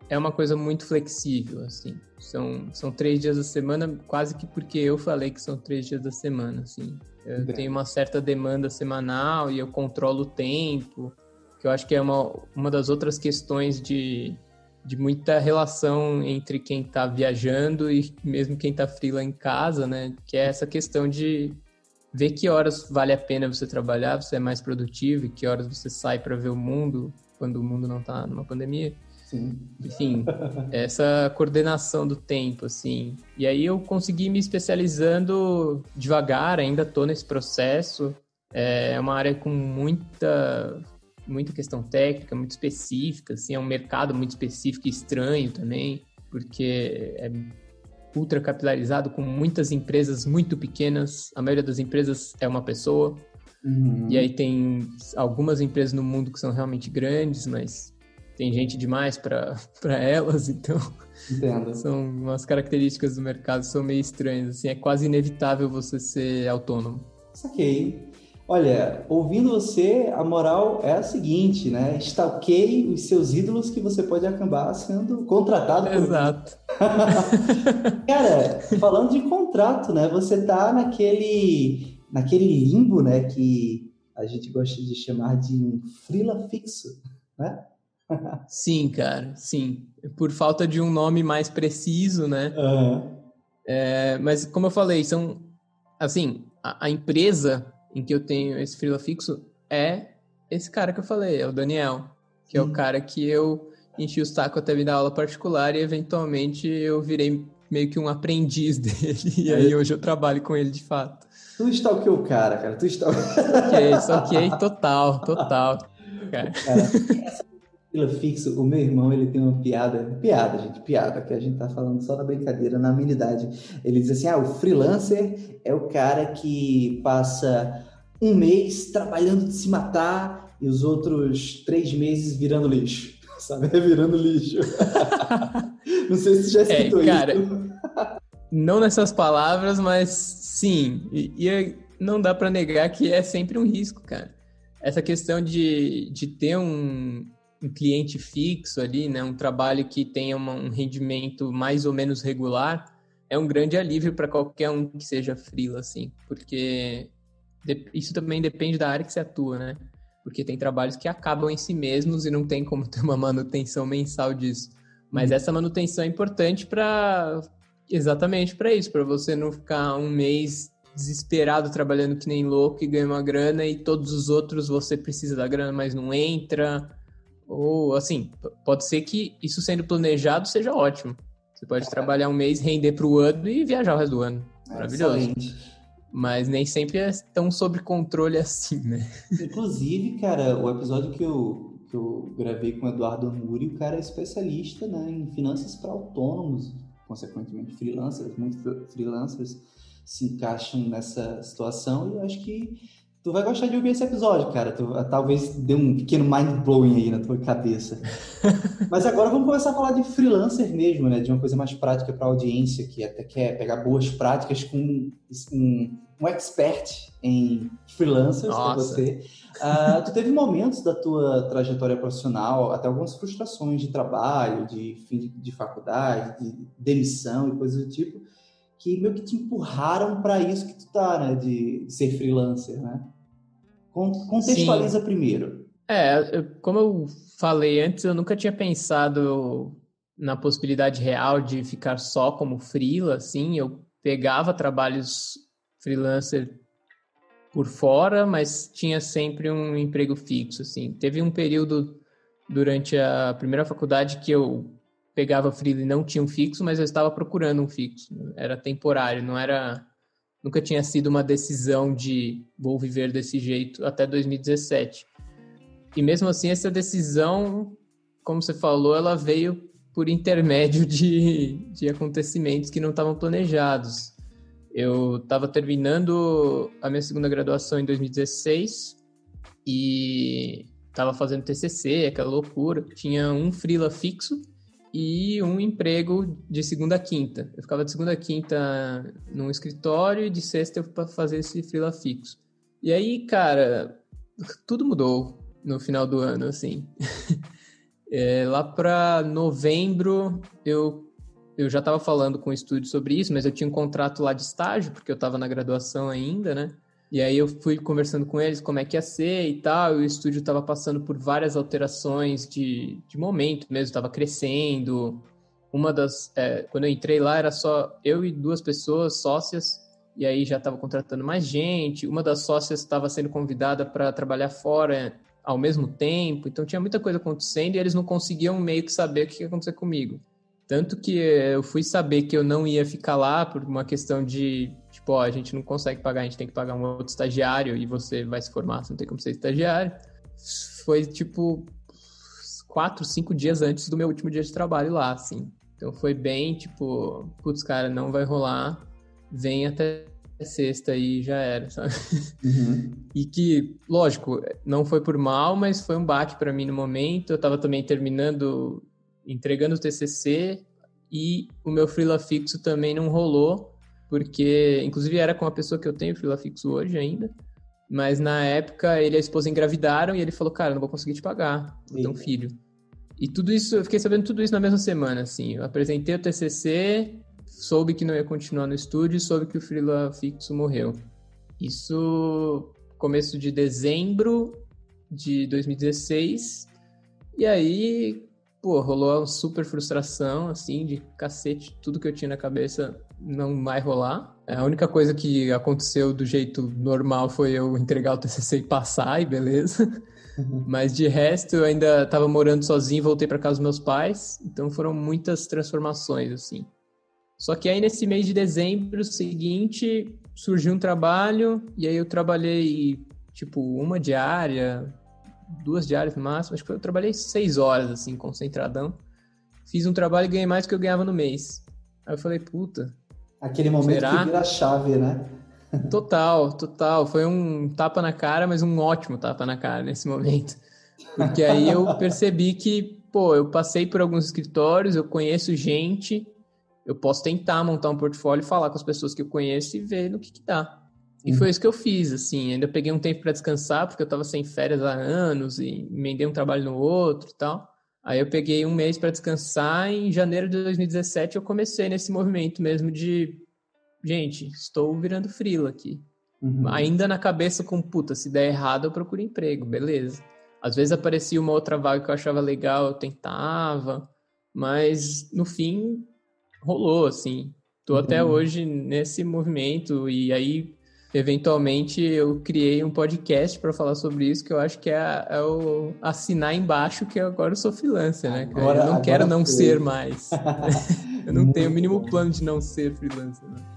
[SPEAKER 3] é uma coisa muito flexível, assim. São, são três dias da semana, quase que porque eu falei que são três dias da semana, assim. Eu tenho uma certa demanda semanal e eu controlo o tempo, que eu acho que é uma, uma das outras questões de, de muita relação entre quem está viajando e mesmo quem está frila em casa, né? Que é essa questão de ver que horas vale a pena você trabalhar, você é mais produtivo e que horas você sai para ver o mundo quando o mundo não está numa pandemia.
[SPEAKER 2] Sim.
[SPEAKER 3] Enfim, essa coordenação do tempo, assim. E aí eu consegui me especializando devagar, ainda estou nesse processo. É uma área com muita muita questão técnica, muito específica, assim, é um mercado muito específico e estranho também, porque é ultra capilarizado com muitas empresas muito pequenas, a maioria das empresas é uma pessoa, uhum. e aí tem algumas empresas no mundo que são realmente grandes, mas tem gente demais para elas, então
[SPEAKER 2] Entendo.
[SPEAKER 3] são umas características do mercado são meio estranhas, assim, é quase inevitável você ser autônomo.
[SPEAKER 2] Saquei. Olha, ouvindo você, a moral é a seguinte, né? Stalkeie os seus ídolos que você pode acabar sendo contratado por
[SPEAKER 3] Exato.
[SPEAKER 2] Cara, falando de contrato, né? Você tá naquele, naquele limbo, né? Que a gente gosta de chamar de um freela fixo, né?
[SPEAKER 3] Sim, cara, sim. Por falta de um nome mais preciso, né?
[SPEAKER 2] Uhum.
[SPEAKER 3] É, mas como eu falei, são assim, a, a empresa em que eu tenho esse freela fixo é esse cara que eu falei, é o Daniel, que Sim. é o cara que eu enchi o saco até me dar aula particular e eventualmente eu virei meio que um aprendiz dele. E aí hoje eu trabalho com ele de fato.
[SPEAKER 2] Tu está o que o cara, cara? Tu está
[SPEAKER 3] Ok, ok, total, total. Cara.
[SPEAKER 2] cara essa fixo, o meu irmão, ele tem uma piada, piada, gente, piada, que a gente tá falando só na brincadeira, na amenidade. Ele diz assim: ah, o freelancer é o cara que passa um mês trabalhando de se matar e os outros três meses virando lixo. Sabe? Virando lixo. Não sei se você já é, escutou é, cara, isso.
[SPEAKER 3] Não nessas palavras, mas sim. E, e é, não dá para negar que é sempre um risco, cara. Essa questão de, de ter um, um cliente fixo ali, né, um trabalho que tenha uma, um rendimento mais ou menos regular, é um grande alívio para qualquer um que seja freela, assim, porque isso também depende da área que você atua, né? Porque tem trabalhos que acabam em si mesmos e não tem como ter uma manutenção mensal disso. Mas uhum. essa manutenção é importante para exatamente para isso, para você não ficar um mês desesperado trabalhando que nem louco e ganhar uma grana e todos os outros você precisa da grana, mas não entra. Ou assim, pode ser que isso sendo planejado seja ótimo. Você pode é. trabalhar um mês, render para o ano e viajar o resto do ano. Maravilhoso. Excelente. Mas nem sempre é tão sob controle assim, né?
[SPEAKER 2] Inclusive, cara, o episódio que eu, que eu gravei com o Eduardo Nuri, o cara é especialista né, em finanças para autônomos, consequentemente freelancers, muitos freelancers se encaixam nessa situação e eu acho que tu vai gostar de ouvir esse episódio, cara. Tu, talvez dê um pequeno mind blowing aí na tua cabeça. Mas agora vamos começar a falar de freelancer mesmo, né? De uma coisa mais prática para a audiência que até quer pegar boas práticas com um, um expert em freelancers para você. Uh, tu teve momentos da tua trajetória profissional, até algumas frustrações de trabalho, de fim de, de faculdade, de demissão e coisas do tipo, que meio que te empurraram para isso que tu tá, né? De ser freelancer, né? Contextualiza Sim. primeiro.
[SPEAKER 3] É, como eu falei antes, eu nunca tinha pensado na possibilidade real de ficar só como freela, assim, eu pegava trabalhos freelancer por fora, mas tinha sempre um emprego fixo, assim. Teve um período durante a primeira faculdade que eu pegava freela e não tinha um fixo, mas eu estava procurando um fixo. Era temporário, não era nunca tinha sido uma decisão de vou viver desse jeito até 2017. E mesmo assim essa decisão, como você falou, ela veio por intermédio de, de acontecimentos que não estavam planejados. Eu estava terminando a minha segunda graduação em 2016 e estava fazendo TCC, aquela loucura. Tinha um freela fixo e um emprego de segunda a quinta. Eu ficava de segunda a quinta num escritório e de sexta eu para fazer esse freela fixo. E aí, cara, tudo mudou no final do ano, assim. é, lá para novembro eu eu já estava falando com o estúdio sobre isso, mas eu tinha um contrato lá de estágio, porque eu estava na graduação ainda, né? E aí eu fui conversando com eles como é que ia ser e tal, e o estúdio estava passando por várias alterações de, de momento mesmo, estava crescendo. Uma das... É, quando eu entrei lá era só eu e duas pessoas, sócias, e aí já estava contratando mais gente. Uma das sócias estava sendo convidada para trabalhar fora ao mesmo tempo, então tinha muita coisa acontecendo e eles não conseguiam meio que saber o que ia acontecer comigo. Tanto que eu fui saber que eu não ia ficar lá por uma questão de, tipo, ó, a gente não consegue pagar, a gente tem que pagar um outro estagiário e você vai se formar, você não tem como ser estagiário. Foi, tipo, quatro, cinco dias antes do meu último dia de trabalho lá, assim. Então foi bem, tipo, putz, cara, não vai rolar, vem até sexta e já era, sabe? Uhum. E que, lógico, não foi por mal, mas foi um baque para mim no momento. Eu tava também terminando entregando o TCC e o meu freela fixo também não rolou, porque inclusive era com a pessoa que eu tenho freela fixo hoje ainda, mas na época ele e a esposa engravidaram e ele falou, cara, não vou conseguir te pagar, vou ter um filho. E tudo isso, eu fiquei sabendo tudo isso na mesma semana, assim. Eu apresentei o TCC, soube que não ia continuar no estúdio, soube que o freela fixo morreu. Isso começo de dezembro de 2016. E aí pô, rolou uma super frustração, assim, de cacete, tudo que eu tinha na cabeça não vai rolar. A única coisa que aconteceu do jeito normal foi eu entregar o TCC e passar, e beleza. Uhum. Mas de resto, eu ainda estava morando sozinho, voltei para casa dos meus pais, então foram muitas transformações, assim. Só que aí nesse mês de dezembro seguinte surgiu um trabalho e aí eu trabalhei tipo uma diária, duas diárias no máximo. Acho que eu trabalhei seis horas assim, concentradão. Fiz um trabalho e ganhei mais do que eu ganhava no mês. Aí eu falei, puta.
[SPEAKER 2] Aquele momento será? que vira a chave, né?
[SPEAKER 3] Total, total. Foi um tapa na cara, mas um ótimo tapa na cara nesse momento. Porque aí eu percebi que, pô, eu passei por alguns escritórios, eu conheço gente, eu posso tentar montar um portfólio, falar com as pessoas que eu conheço e ver no que, que dá. E uhum. foi isso que eu fiz, assim. Ainda peguei um tempo para descansar, porque eu estava sem férias há anos e emendei um trabalho no outro e tal. Aí eu peguei um mês para descansar e em janeiro de 2017 eu comecei nesse movimento mesmo de gente, estou virando frila aqui. Uhum. Ainda na cabeça com, puta, se der errado eu procuro emprego, beleza. Às vezes aparecia uma outra vaga que eu achava legal, eu tentava, mas no fim rolou, assim. Tô uhum. até hoje nesse movimento e aí eventualmente eu criei um podcast para falar sobre isso, que eu acho que é, é, o assinar embaixo que agora eu sou freelancer, né? Agora, eu não quero não foi. ser mais. eu não tenho o mínimo plano de não ser freelancer. Né?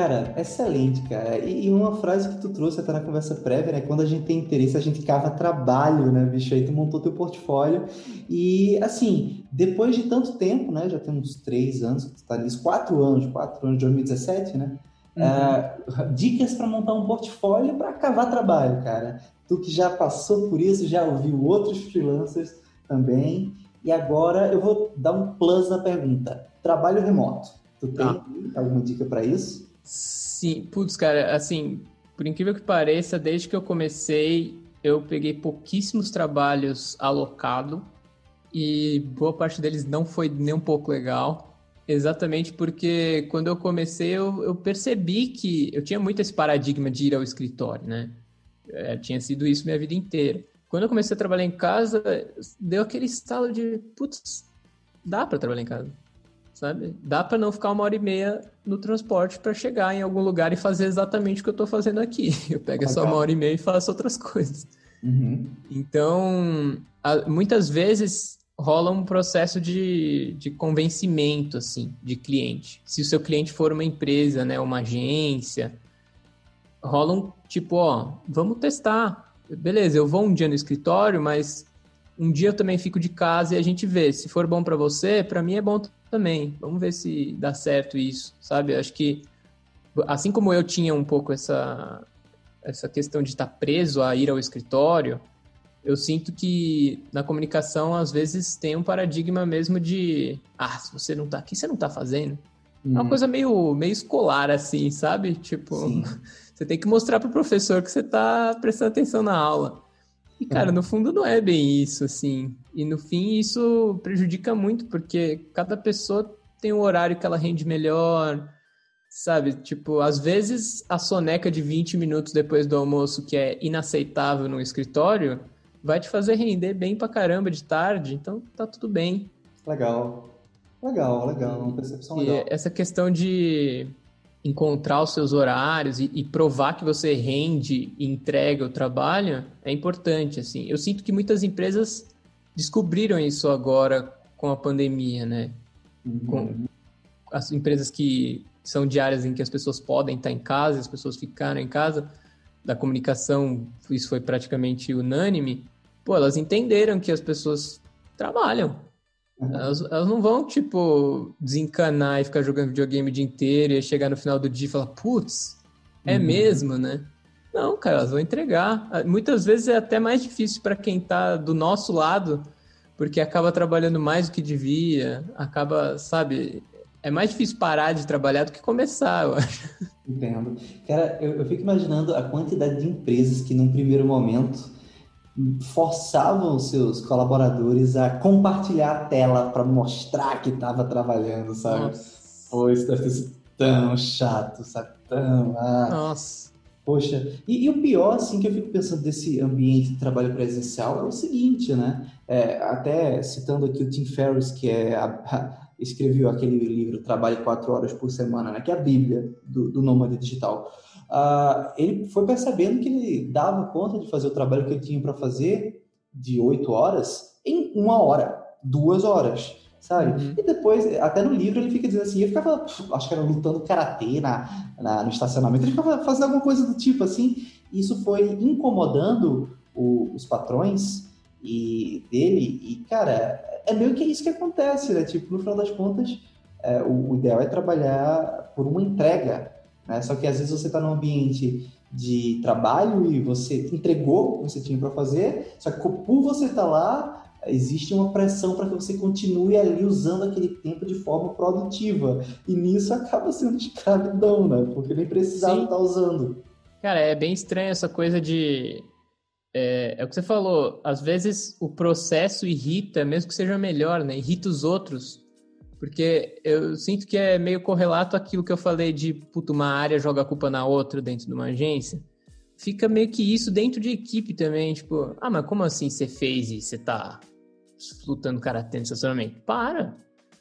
[SPEAKER 2] Cara, excelente, cara. E, e, uma frase que tu trouxe até na conversa prévia, né? Quando a gente tem interesse, a gente cava trabalho, né, bicho? Aí tu montou teu portfólio. E, assim, depois de tanto tempo, né? Já tem uns três anos, que tu tá nisso, quatro anos, quatro anos, 2017, né? Uhum. Uh, dicas para montar um portfólio para cavar trabalho, cara. Tu que já passou por isso, já ouviu outros freelancers também. E agora eu vou dar um plus na pergunta. Trabalho remoto. Tu tem ah. alguma dica para isso?
[SPEAKER 3] Sim, putz, cara, assim, por incrível que pareça, desde que eu comecei, eu peguei pouquíssimos trabalhos alocado e boa parte deles não foi nem um pouco legal. Exatamente porque quando eu comecei, eu, eu percebi que eu tinha muito esse paradigma de ir ao escritório, né? É, tinha sido isso minha vida inteira. Quando eu comecei a trabalhar em casa, deu aquele estalo de, putz, dá para trabalhar em casa sabe? Dá para não ficar uma hora e meia no transporte para chegar em algum lugar e fazer exatamente o que eu estou fazendo aqui. Eu pego só uma hora e meia e faço outras coisas. Uhum. Então, muitas vezes rola um processo de, de convencimento, assim, de cliente. Se o seu cliente for uma empresa, né, uma agência, rola um tipo, ó, vamos testar. Beleza, eu vou um dia no escritório, mas um dia eu também fico de casa e a gente vê. Se for bom para você, para mim é bom também. Vamos ver se dá certo isso, sabe? Acho que assim como eu tinha um pouco essa essa questão de estar preso a ir ao escritório, eu sinto que na comunicação às vezes tem um paradigma mesmo de ah, se você não tá aqui, você não tá fazendo. Hum. É uma uhum. coisa meio meio escolar assim, sabe? Tipo, Sim. você tem que mostrar pro professor que você tá prestando atenção na aula. E, cara, no fundo não é bem isso, assim. E no fim isso prejudica muito, porque cada pessoa tem um horário que ela rende melhor, sabe? Tipo, às vezes a soneca de 20 minutos depois do almoço, que é inaceitável no escritório, vai te fazer render bem pra caramba de tarde, então tá tudo bem.
[SPEAKER 2] Legal. Legal, legal, uma percepção legal.
[SPEAKER 3] E essa questão de encontrar os seus horários e, e, provar que você rende e entrega o trabalho é importante, assim. Eu sinto que muitas empresas descobriram isso agora com a pandemia, né? Uhum. Com as empresas que são de áreas em que as pessoas podem estar em casa, as pessoas ficaram em casa, da comunicação, isso foi praticamente unânime. Pô, elas entenderam que as pessoas trabalham, elas, elas, não vão, tipo, desencanar e ficar jogando videogame o dia inteiro e chegar no final do dia e falar, putz, é uhum. mesmo, né? Não, cara, elas vão entregar. Ah, muitas vezes é até mais difícil para quem tá do nosso lado, porque acaba trabalhando mais do que devia, acaba, sabe, é mais difícil parar de trabalhar do que começar, eu acho.
[SPEAKER 2] Entendo. Cara, eu, eu fico imaginando a quantidade de empresas que num primeiro momento forçavam seus colaboradores a compartilhar a tela para mostrar que estava trabalhando, sabe? Nossa. Pô, isso deve ter sido tão chato, sabe? Tão. Ah.
[SPEAKER 3] Nossa.
[SPEAKER 2] Poxa, e, e, o pior, assim, que eu fico pensando desse ambiente de trabalho presencial é o seguinte, né? É, até citando aqui o Tim Ferriss, que é a, a, escreveu aquele livro Trabalhe Quatro Horas por Semana, né, que é a Bíblia do, do nômade digital, uh, ele foi percebendo que ele dava conta de fazer o trabalho que ele tinha para fazer de oito horas em uma hora, duas horas sabe? Uhum. E depois, até no livro, ele fica dizendo assim, eu ficava, acho que era lutando karatê na, na, no estacionamento, ele ficava fazendo alguma coisa do tipo assim, e isso foi incomodando o, os patrões e dele, e cara, é meio que isso que acontece, né? Tipo, no final das contas, é, o, o, ideal é trabalhar por uma entrega, né? Só que às vezes você está num ambiente de trabalho e você entregou o que você tinha para fazer, só que por você estar tá lá, existe uma pressão para que você continue ali usando aquele tempo de forma produtiva. E nisso acaba sendo escravidão, né? Porque nem precisava estar tá usando.
[SPEAKER 3] Cara, é bem estranho essa coisa de. É, é, o que você falou, às vezes o processo irrita, mesmo que seja melhor, né? Irrita os outros. Porque eu sinto que é meio correlato aquilo que eu falei de, puta, uma área joga a culpa na outra dentro de uma agência. Fica meio que isso dentro de equipe também, tipo, ah, mas como assim você fez e você tá lutando karatê no estacionamento. Para!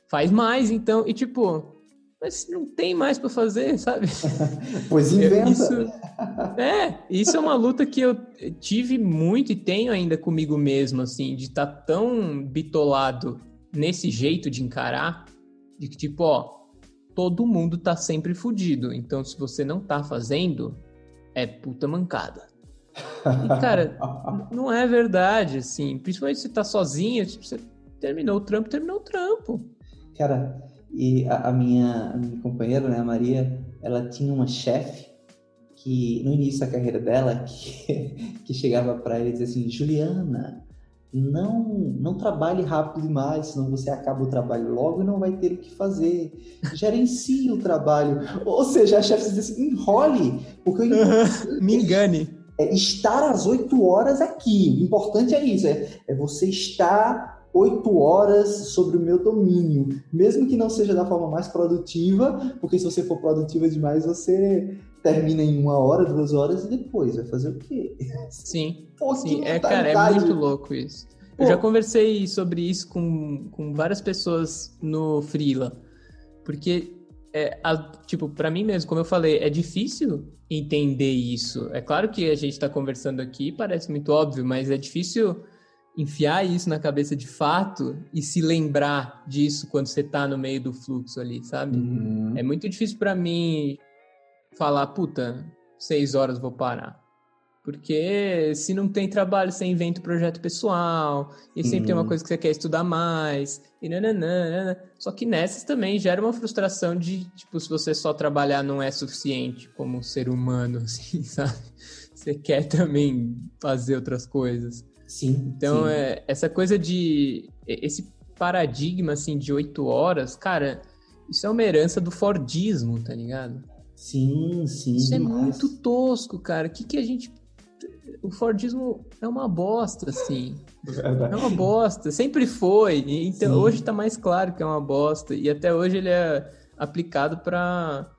[SPEAKER 3] Faz mais, então. E tipo, mas não tem mais para fazer, sabe?
[SPEAKER 2] pois inventa.
[SPEAKER 3] Isso, é, isso é uma luta que eu tive muito e tenho ainda comigo mesmo, assim, de estar tá tão bitolado nesse jeito de encarar, de que tipo, ó, todo mundo tá sempre fudido. Então, se você não tá fazendo, é puta mancada. E, cara, não é verdade, assim. Principalmente se tá sozinha, tipo, você terminou o trampo, terminou o trampo.
[SPEAKER 2] Cara, e a, a, minha, a minha companheira, né, a Maria, ela tinha uma chefe que, no início da carreira dela, que, que chegava para ela e dizia assim, Juliana, não, não trabalhe rápido demais, senão você acaba o trabalho logo e não vai ter o que fazer. Gerencie o trabalho. Ou seja, a chefe dizia assim, enrole, porque
[SPEAKER 3] eu... Me engane
[SPEAKER 2] é estar às 8 horas aqui. O importante é isso, é, é você estar 8 horas sobre o meu domínio, mesmo que não seja da forma mais produtiva, porque se você for produtiva demais, você termina em uma hora, duas horas e depois vai fazer o quê?
[SPEAKER 3] Sim, Pô, sim. É, cara, é muito louco isso. Pô. Eu já conversei sobre isso com, com várias pessoas no Freela, porque é, a, tipo, para mim mesmo, como eu falei, é difícil entender isso. É claro que a gente está conversando aqui, parece muito óbvio, mas é difícil enfiar isso na cabeça de fato e se lembrar disso quando você está no meio do fluxo ali, sabe? Uhum. É muito difícil para mim falar, puta, seis horas vou parar. Porque se não tem trabalho, você inventa o projeto pessoal, e sempre tem uma coisa que você quer estudar mais, e nananana. Só que nessas também gera uma frustração de, tipo, se você só trabalhar não é suficiente como ser humano, assim, sabe? Você quer também fazer outras coisas.
[SPEAKER 2] Sim.
[SPEAKER 3] Então,
[SPEAKER 2] sim.
[SPEAKER 3] É, essa coisa de. Esse paradigma, assim, de oito horas, cara, isso é uma herança do Fordismo, tá ligado?
[SPEAKER 2] Sim, sim.
[SPEAKER 3] Isso é muito tosco, cara. O que, que a gente o Fordismo é uma bosta, assim. É uma bosta, sempre foi. Então Sim. hoje tá mais claro que é uma bosta. E até hoje ele é aplicado para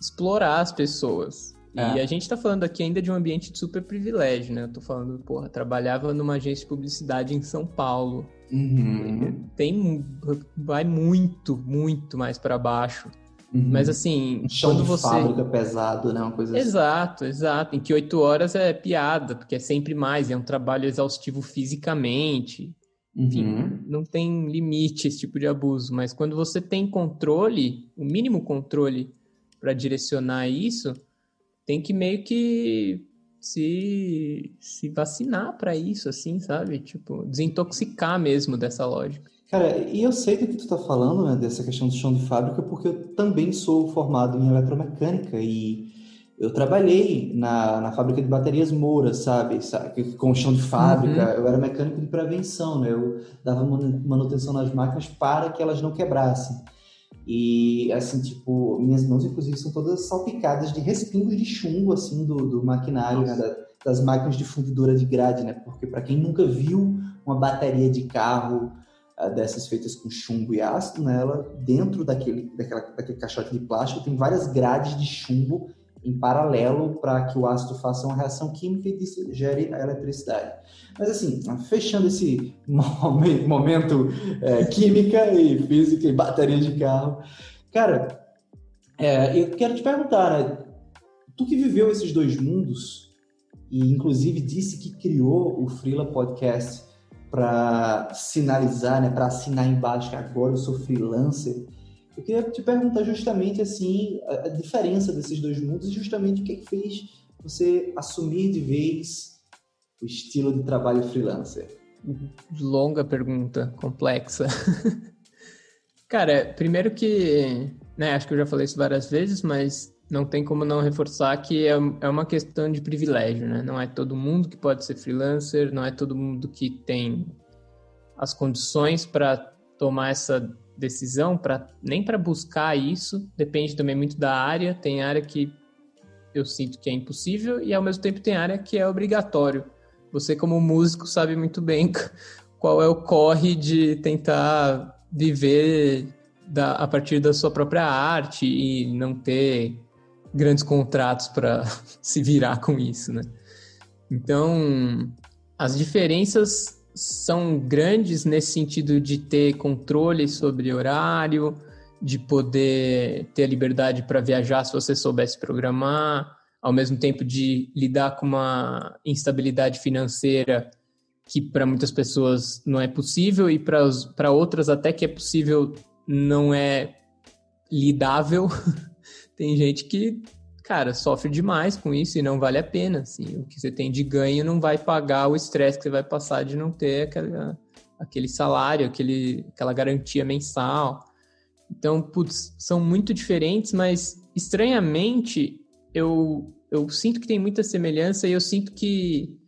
[SPEAKER 3] explorar as pessoas. É. E a gente tá falando aqui ainda de um ambiente de super privilégio, né? Eu tô falando, porra, trabalhava numa agência de publicidade em São Paulo.
[SPEAKER 2] Uhum.
[SPEAKER 3] Tem. Vai muito, muito mais para baixo. Uhum. Mas assim,
[SPEAKER 2] um chão quando de você... fábrica pesado, né? Uma coisa
[SPEAKER 3] assim. Exato, assim. exato. Em que oito horas é piada, porque é sempre mais, é um trabalho exaustivo fisicamente. Enfim, uhum. não tem limite esse tipo de abuso. Mas quando você tem controle, o mínimo controle para direcionar isso, tem que meio que se, se vacinar para isso, assim, sabe? Tipo, desintoxicar mesmo dessa lógica.
[SPEAKER 2] Cara, e eu sei do que tu está falando, né, dessa questão do chão de fábrica, porque eu também sou formado em eletromecânica e eu trabalhei na, na fábrica de baterias Moura, sabe? sabe? Com chão de fábrica, uhum. eu era mecânico de prevenção, né? Eu dava manutenção nas máquinas para que elas não quebrassem. E, assim, tipo, minhas mãos, inclusive, são todas salpicadas de respingos de chumbo, assim, do, do maquinário, né? Da, das máquinas de fundidora de grade, né? Porque, para quem nunca viu uma bateria de carro dessas feitas com chumbo e ácido, né, ela, dentro daquele, daquela, daquele caixote de plástico, tem várias grades de chumbo em paralelo para que o ácido faça uma reação química e gere a eletricidade. Mas assim, fechando esse momento é, química e física e bateria de carro, cara, é, eu quero te perguntar, né? Tu que viveu esses dois mundos e inclusive disse que criou o Freela Podcast para sinalizar, né, para assinar embaixo que agora eu sou freelancer. Eu queria te perguntar justamente assim a, diferença desses dois mundos e justamente o que, é que fez você assumir de vez o estilo de trabalho freelancer.
[SPEAKER 3] Longa pergunta, complexa. Cara, primeiro que, né, acho que eu já falei isso várias vezes, mas não tem como não reforçar que é, é uma questão de privilégio, né? Não é todo mundo que pode ser freelancer, não é todo mundo que tem as condições para tomar essa decisão, para nem para buscar isso. Depende também muito da área. Tem área que eu sinto que é impossível e ao mesmo tempo tem área que é obrigatório. Você como músico sabe muito bem qual é o corre de tentar viver da, a partir da sua própria arte e não ter grandes contratos para se virar com isso, né? Então, as diferenças são grandes nesse sentido de ter controle sobre horário, de poder ter liberdade para viajar se você soubesse programar, ao mesmo tempo de lidar com uma instabilidade financeira que para muitas pessoas não é possível e para outras até que é possível não é lidável tem gente que, cara, sofre demais com isso e não vale a pena, assim. O que você tem de ganho não vai pagar o estresse que você vai passar de não ter aquela, aquele salário, aquele, aquela garantia mensal. Então, putz, são muito diferentes, mas estranhamente eu, eu sinto que tem muita semelhança e eu sinto que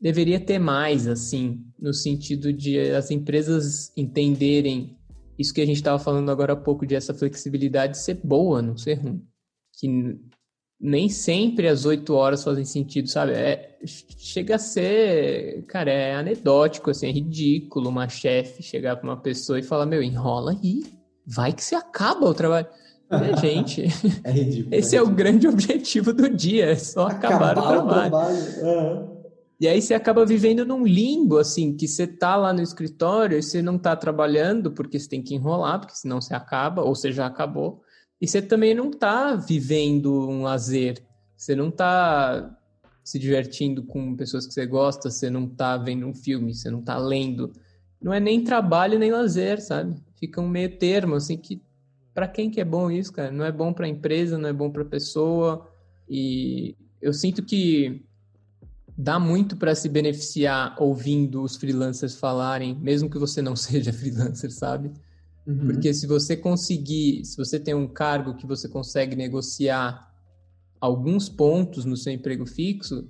[SPEAKER 3] deveria ter mais, assim, no sentido de as empresas entenderem isso que a gente estava falando agora há pouco, de essa flexibilidade ser boa, não ser ruim que nem sempre as oito horas fazem sentido, sabe? É, chega a ser, cara, é anedótico, assim, é ridículo uma chefe chegar para uma pessoa e falar, meu, enrola aí, vai que se acaba o trabalho. É, gente, é ridículo, esse é, ridículo. é, o grande objetivo do dia, é só acabar, acabar o trabalho. O trabalho. Uhum. E aí você acaba vivendo num limbo, assim, que você tá lá no escritório e você não tá trabalhando porque você tem que enrolar, porque senão você acaba, ou você já acabou. E você também não está vivendo um lazer. Você não está se divertindo com pessoas que você gosta, você não está vendo um filme, você não está lendo. Não é nem trabalho nem lazer, sabe? Fica um meio termo, assim, que para quem que é bom isso, cara? Não é bom para a empresa, não é bom para a pessoa. E eu sinto que dá muito para se beneficiar ouvindo os freelancers falarem, mesmo que você não seja freelancer, sabe? Uhum. Porque se você conseguir, se você tem um cargo que você consegue negociar alguns pontos no seu emprego fixo,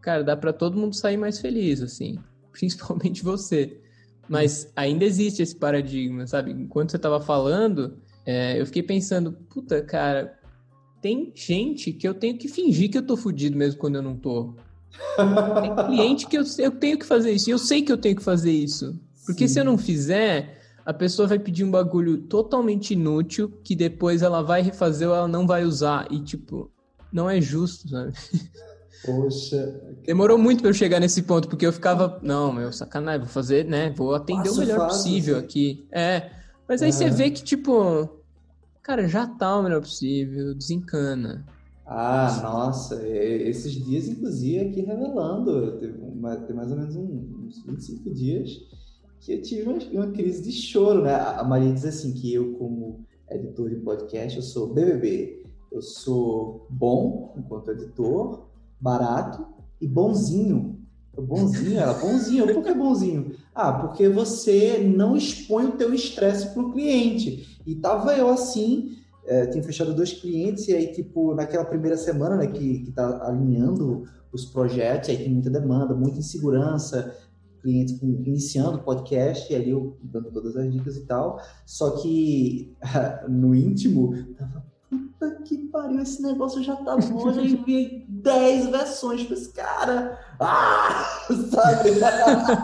[SPEAKER 3] cara, dá para todo mundo sair mais feliz, assim, principalmente você. Mas ainda existe esse paradigma, sabe? Enquanto você estava falando, é, eu fiquei pensando, puta, cara, tem gente que eu tenho que fingir que eu tô fudido mesmo quando eu não tô. Tem cliente que eu, eu tenho que fazer isso, e eu sei que eu tenho que fazer isso. Porque Sim. se eu não fizer, a pessoa vai pedir um bagulho totalmente inútil que depois ela vai refazer ou ela não vai usar. E, tipo, não é justo, sabe?
[SPEAKER 2] Poxa.
[SPEAKER 3] Demorou muito para eu chegar nesse ponto, porque eu ficava, não, meu, sacanagem, vou fazer, né? Vou atender Passo o melhor fácil, possível assim. aqui. É. Mas aí é. você vê que, tipo, cara, já tá o melhor possível, desencana.
[SPEAKER 2] Ah, nossa, esses dias, inclusive, aqui revelando, tem mais ou menos uns 25 dias que eu tive uma, uma, crise de choro, né? A Maria diz assim que eu, como editor de podcast, eu sou BBB. Eu sou bom enquanto editor, barato e bonzinho. Bonzinho, ela, bonzinho. Por que bonzinho? Ah, porque você não expõe o teu estresse para o cliente. E tava eu assim, é, tinha fechado dois clientes e aí, tipo, naquela primeira semana, né, que, que tá alinhando os projetos, aí tem muita demanda, muita insegurança, clientes iniciando o podcast, e ali eu dando todas as dicas e tal. Só que no íntimo, tava, puta que pariu, esse negócio já tá bom, já enviei 10 versões pra esse cara. Ah! Sabe?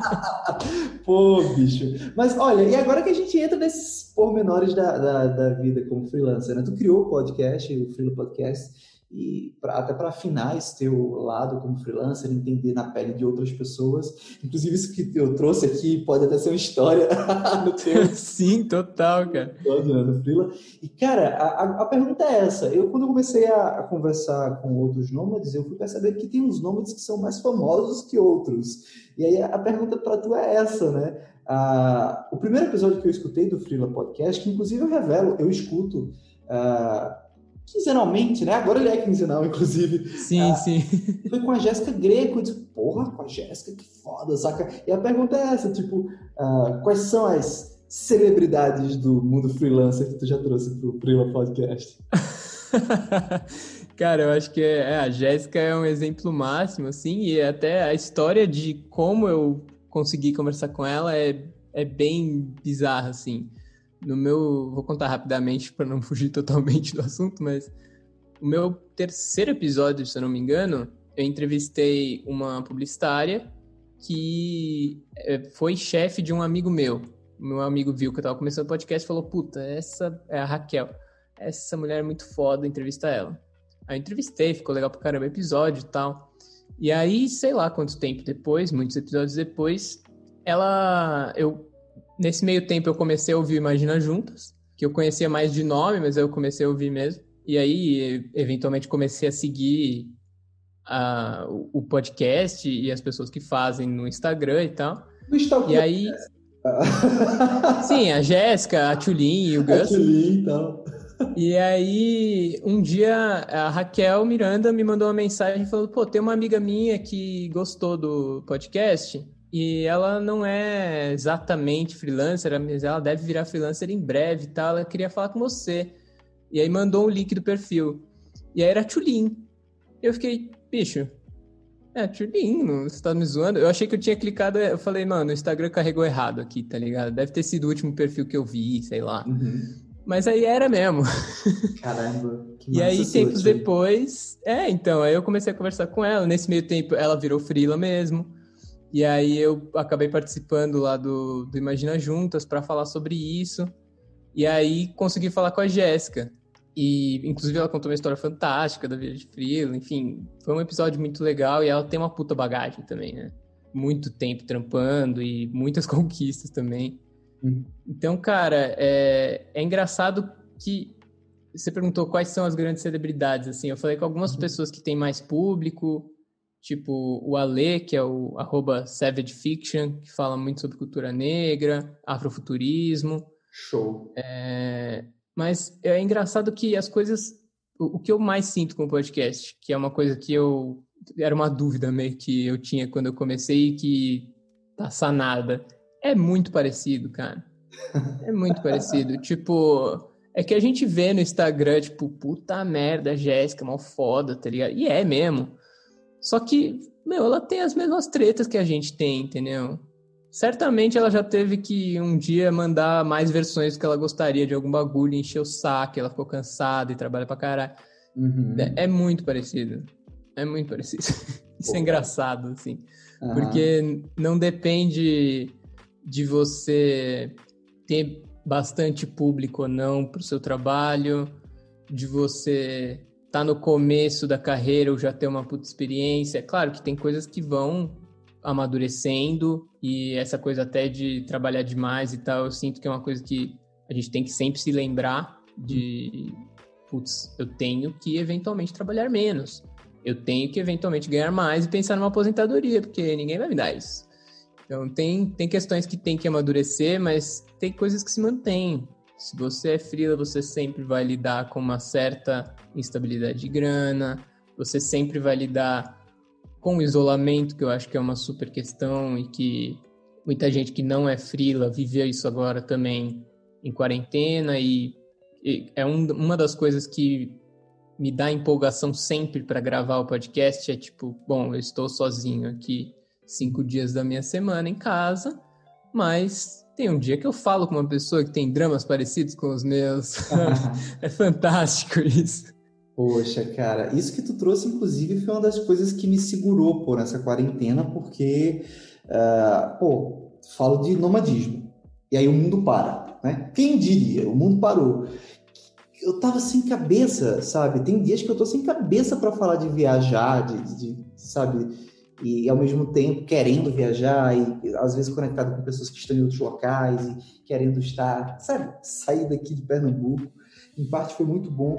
[SPEAKER 2] Pô, bicho. Mas olha, e agora que a gente entra nesses pormenores da, da, da vida como freelancer, né? Tu criou o podcast, o Freela Podcast, e pra, até para afinar esse teu lado como freelancer, entender na pele de outras pessoas. Inclusive, isso que eu trouxe aqui pode até ser uma história no teu.
[SPEAKER 3] Sim, total, cara.
[SPEAKER 2] Do freela. E, cara, a, a, pergunta é essa. Eu, quando eu comecei a, a, conversar com outros nômades, eu fui perceber que tem uns nômades que são mais famosos que outros. E aí a, a pergunta para tu é essa, né? Ah, o primeiro episódio que eu escutei do Freela Podcast, que inclusive eu revelo, eu escuto. Ah, quinzenalmente, né? Agora ele é quinzenal, inclusive.
[SPEAKER 3] Sim, ah, sim.
[SPEAKER 2] Foi com a Jéssica Greco. Eu disse, porra, com a Jéssica, que foda, saca? E a pergunta é essa, tipo, uh, quais são as celebridades do mundo freelancer que tu já trouxe pro Prima Podcast?
[SPEAKER 3] Cara, eu acho que é, é, a Jéssica é um exemplo máximo, assim, e até a história de como eu consegui conversar com ela é, é bem bizarra, assim. No meu. Vou contar rapidamente para não fugir totalmente do assunto, mas. O meu terceiro episódio, se eu não me engano, eu entrevistei uma publicitária que é, foi chefe de um amigo meu. Meu amigo viu que eu tava começando o podcast e falou: Puta, essa é a Raquel. Essa mulher é muito foda, entrevista ela. Aí eu entrevistei, ficou legal pra caramba episódio e tal. E aí, sei lá quanto tempo depois, muitos episódios depois, ela. Eu Nesse meio tempo eu comecei a ouvir Imagina Juntas, que eu conhecia mais de nome, mas eu comecei a ouvir mesmo. E aí, eventualmente, comecei a seguir a, o podcast e as pessoas que fazem no Instagram e tal.
[SPEAKER 2] No Instagram.
[SPEAKER 3] E aí. Sim, a Jéssica, a Tulin e o Gus. A
[SPEAKER 2] Tulin e tal.
[SPEAKER 3] E aí, um dia, a Raquel Miranda me mandou uma mensagem falando: pô, tem uma amiga minha que gostou do podcast e ela não é exatamente freelancer, mas ela deve virar freelancer em breve e tal. Ela queria falar com você. E aí mandou um link do perfil. E aí era Tulin. Eu fiquei, bicho, é, Tulin, você tá me zoando? Eu achei que eu tinha clicado, eu falei, mano, o Instagram carregou errado aqui, tá ligado? Deve ter sido o último perfil que eu vi, sei lá. Uhum. Mas aí era mesmo.
[SPEAKER 2] Caramba.
[SPEAKER 3] e aí, tempos depois. É, então, aí eu comecei a conversar com ela. Nesse meio tempo, ela virou Freela mesmo. E aí eu acabei participando lá do, do Imagina Juntas para falar sobre isso. E aí consegui falar com a Jéssica. E inclusive ela contou uma história fantástica da vida de Frilo, enfim, foi um episódio muito legal e ela tem uma puta bagagem também, né? Muito tempo trampando e muitas conquistas também. Uhum. Então, cara, é, é engraçado que você perguntou quais são as grandes celebridades, assim, eu falei com algumas uhum. pessoas que têm mais público, tipo o Ale, que é o arroba Savage Fiction, que fala muito sobre cultura negra, afrofuturismo.
[SPEAKER 2] Show.
[SPEAKER 3] É, mas é engraçado que as coisas. O, o, que eu mais sinto com o podcast, que é uma coisa que eu. Era uma dúvida meio que eu tinha quando eu comecei e que tá sanada. É muito parecido, cara. É muito parecido. Tipo. É que a gente vê no Instagram, tipo, puta merda, Jéssica, mal foda, tá ligado? E é mesmo. Só que, meu, ela tem as mesmas tretas que a gente tem, entendeu? Certamente ela já teve que um dia mandar mais versões do que ela gostaria de algum bagulho, encher o saco, ela ficou cansada e trabalha pra caralho. Uhum. É, é, muito parecido. É muito parecido. Isso Pô. é engraçado, assim. Uhum. Porque não depende de você ter bastante público ou não pro seu trabalho, de você tá no começo da carreira ou já ter uma puta experiência. Claro que tem coisas que vão amadurecendo e essa coisa até de trabalhar demais e tal, eu sinto que é uma coisa que a gente tem que sempre se lembrar de putz, eu tenho que eventualmente trabalhar menos. Eu tenho que eventualmente ganhar mais e pensar numa aposentadoria, porque ninguém vai me dar isso. Então tem, tem questões que tem que amadurecer, mas tem coisas que se mantêm. Se você é freela, você sempre vai lidar com uma certa instabilidade de grana, você sempre vai lidar com o isolamento, que eu acho que é uma super questão e que muita gente que não é freela viveu isso agora também em quarentena e, e é um, uma das coisas que me dá empolgação sempre para gravar o podcast é tipo, bom, eu estou sozinho aqui cinco dias da minha semana em casa, mas tem um dia que eu falo com uma pessoa que tem dramas parecidos com os meus. é fantástico isso.
[SPEAKER 2] Poxa, cara, isso que tu trouxe, inclusive, foi uma das coisas que me segurou por essa quarentena, porque, uh, pô, falo de nomadismo. E aí o mundo para, né? Quem diria? O mundo parou. eu tava sem cabeça, sabe? Tem dias que eu tô sem cabeça para falar de viajar, de, de, sabe? E ao mesmo tempo querendo viajar e às vezes conectado com pessoas que estão em outros locais e querendo estar, sabe? Sair daqui de Pernambuco. Em parte foi muito bom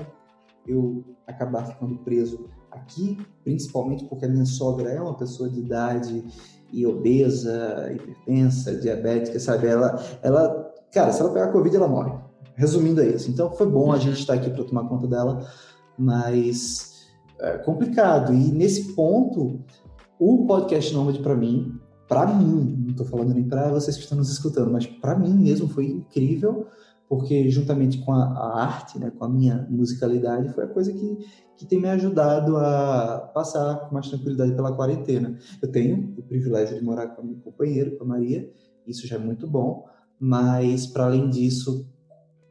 [SPEAKER 2] eu acabar ficando preso aqui, principalmente porque a minha sogra é uma pessoa de idade e obesa, hipertensa, diabética, sabe? Ela, ela, cara, se ela pegar Covid, ela morre. Resumindo é isso. Então foi bom a gente estar aqui para tomar conta dela, mas é complicado. E nesse ponto, o podcast Nômade para mim, para mim, não estou falando nem para vocês que estão nos escutando, mas para mim mesmo foi incrível, porque juntamente com a, a, arte, né, com a minha musicalidade, foi a coisa que, que tem me ajudado a passar com mais tranquilidade pela quarentena. Eu tenho o privilégio de morar com a minha companheira, com a Maria, isso já é muito bom, mas para além disso,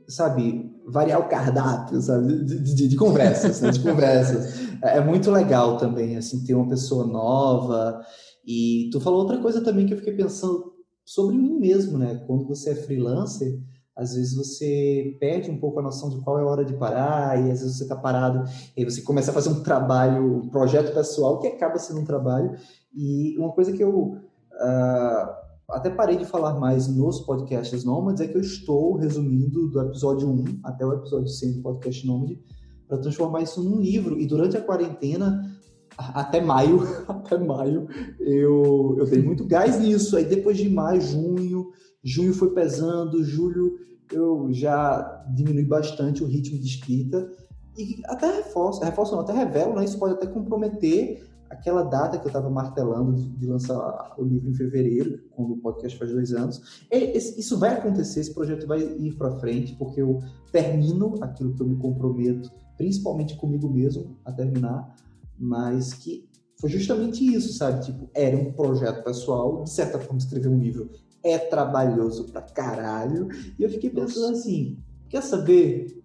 [SPEAKER 2] sabe, variar o cardápio, sabe, de, de, de conversas, né? de conversas. É, é muito legal também, assim, ter uma pessoa nova. E tu falou outra coisa também que eu fiquei pensando sobre mim mesmo, né? Quando você é freelancer, às vezes você perde um pouco a noção de qual é a hora de parar, e às vezes você está parado, e aí você começa a fazer um trabalho, um projeto pessoal que acaba sendo um trabalho. E uma coisa que eu uh, até parei de falar mais nos podcasts Nômades, é que eu estou resumindo do episódio 1 até o episódio 100 do podcast Nômade para transformar isso num livro. E durante a quarentena, até maio, até maio, eu, eu dei muito gás nisso. Aí depois de maio, junho, junho foi pesando, julho eu já diminui bastante o ritmo de escrita. E até reforço, reforço não, até revelo, né? Isso pode até comprometer aquela data que eu estava martelando de, de, lançar o livro em fevereiro, quando o podcast faz dois anos. É, isso vai acontecer, esse projeto vai ir para frente, porque eu termino aquilo que eu me comprometo, principalmente comigo mesmo, a terminar, mas que foi justamente isso, sabe? Tipo, era um projeto pessoal, de certa forma, escrever um livro é trabalhoso pra caralho, e eu fiquei pensando Nossa. assim, quer saber?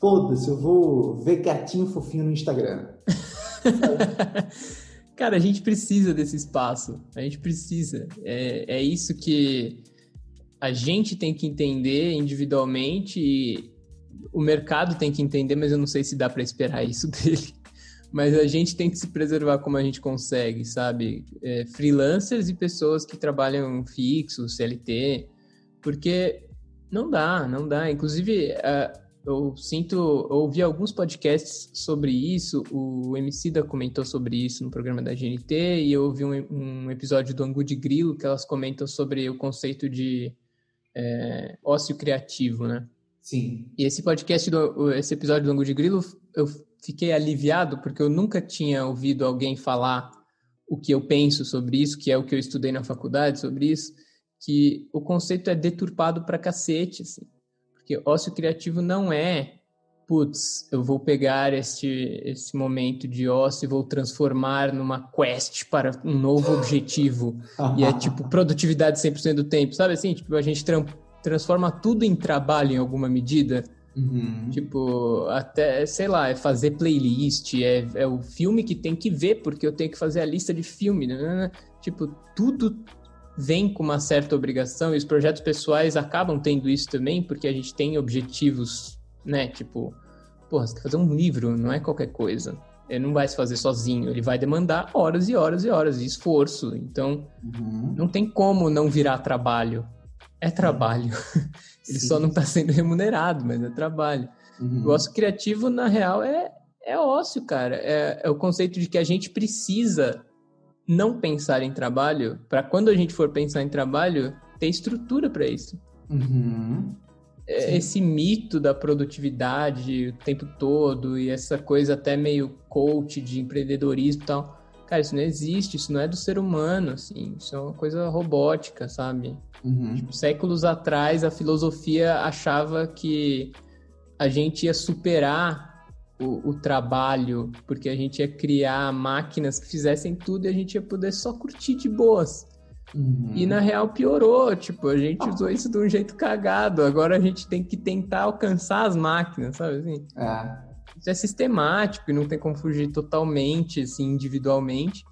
[SPEAKER 2] Foda-se, eu vou ver gatinho fofinho no Instagram.
[SPEAKER 3] Cara, a gente precisa desse espaço. A gente precisa. É, é isso que a gente tem que entender individualmente e o mercado tem que entender, mas eu não sei se dá para esperar isso dele. Mas a gente tem que se preservar como a gente consegue, sabe? É, freelancers e pessoas que trabalham fixo, CLT, porque não dá, não dá. Inclusive, eu sinto, eu ouvi alguns podcasts sobre isso, o Emicida comentou sobre isso no programa da GNT, e eu ouvi um, um episódio do Angu de Grilo, que elas comentam sobre o conceito de é, ócio criativo, né?
[SPEAKER 2] Sim.
[SPEAKER 3] E esse podcast, do, esse episódio do Angu de Grilo, eu fiquei aliviado, porque eu nunca tinha ouvido alguém falar o que eu penso sobre isso, que é o que eu estudei na faculdade sobre isso, que o conceito é deturpado pra cacete, assim. Porque ócio criativo não é, putz, eu vou pegar este, esse momento de ócio e vou transformar numa quest para um novo objetivo. e é tipo produtividade 100% do tempo, sabe assim? Tipo, a gente tra transforma tudo em trabalho em alguma medida.
[SPEAKER 2] Uhum.
[SPEAKER 3] Tipo, até, sei lá, é fazer playlist, é, é o filme que tem que ver, porque eu tenho que fazer a lista de filme. Né? né, né. Tipo, tudo vem com uma certa obrigação e os projetos pessoais acabam tendo isso também, porque a gente tem objetivos, né? Tipo, porra, você quer fazer um livro, não é qualquer coisa. Ele não vai se fazer sozinho, ele vai demandar horas e horas e horas de esforço. Então,
[SPEAKER 2] uhum.
[SPEAKER 3] não tem como não virar trabalho. É trabalho. ele Sim. só não está sendo remunerado, mas é trabalho.
[SPEAKER 2] Uhum.
[SPEAKER 3] O ócio criativo, na real, é, é ócio, cara. É, é o conceito de que a gente precisa não pensar em trabalho, para quando a gente for pensar em trabalho, ter estrutura para isso.
[SPEAKER 2] Uhum.
[SPEAKER 3] É, esse mito da produtividade o tempo todo e essa coisa até meio coach de empreendedorismo e tal. Cara, isso não existe, isso não é do ser humano, assim, isso é uma coisa robótica, sabe?
[SPEAKER 2] Uhum.
[SPEAKER 3] Tipo, séculos atrás a filosofia achava que a gente ia superar o, o, trabalho, porque a gente ia criar máquinas que fizessem tudo e a gente ia poder só curtir de boas.
[SPEAKER 2] Uhum.
[SPEAKER 3] E na real piorou, tipo, a gente usou isso de um jeito cagado, agora a gente tem que tentar alcançar as máquinas, sabe assim?
[SPEAKER 2] É.
[SPEAKER 3] Isso é sistemático e não tem como fugir totalmente, assim, individualmente,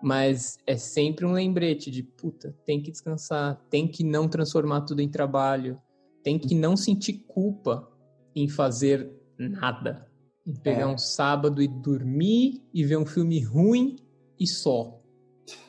[SPEAKER 3] mas é sempre um lembrete de, puta, tem que descansar, tem que não transformar tudo em trabalho, tem que não sentir culpa em fazer nada. Em pegar
[SPEAKER 2] É.
[SPEAKER 3] um sábado e dormir e ver um filme ruim e só.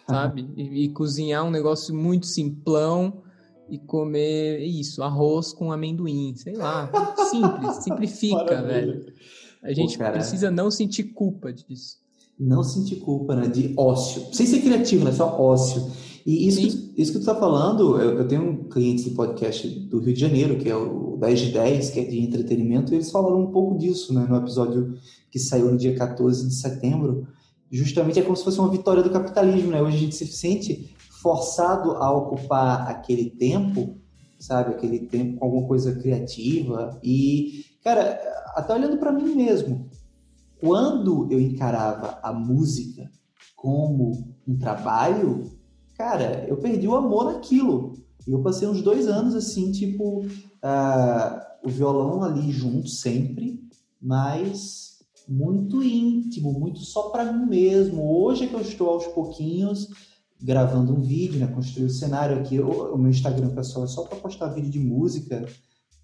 [SPEAKER 3] Sabe? e, e cozinhar um negócio muito simplão e comer isso, arroz com amendoim, sei lá. Simples, simplifica,
[SPEAKER 2] Maravilha.
[SPEAKER 3] velho. A gente
[SPEAKER 2] cara.
[SPEAKER 3] precisa não sentir culpa disso.
[SPEAKER 2] Não sentir culpa, né? De ócio. Sem ser criativo, né? Só ócio. E isso, que,
[SPEAKER 3] Sim.
[SPEAKER 2] isso que tu tá falando, eu, eu tenho um cliente de podcast do Rio de Janeiro, que é o 10 de 10, que é de entretenimento, eles falaram um pouco disso, né? No episódio que saiu no dia 14 de setembro. Justamente é como se fosse uma vitória do capitalismo, né? Hoje a gente se sente forçado a ocupar aquele tempo, sabe? Aquele tempo com alguma coisa criativa. E, cara, até olhando para mim mesmo, quando eu encarava a música como um trabalho, cara, eu perdi o amor naquilo. E eu passei uns dois anos assim, tipo, ah, o violão ali junto sempre, mas muito íntimo, muito só para mim mesmo. Hoje é que eu estou aos pouquinhos gravando um vídeo, né? Construir o cenário aqui. O, o meu Instagram pessoal é só para postar vídeo de música,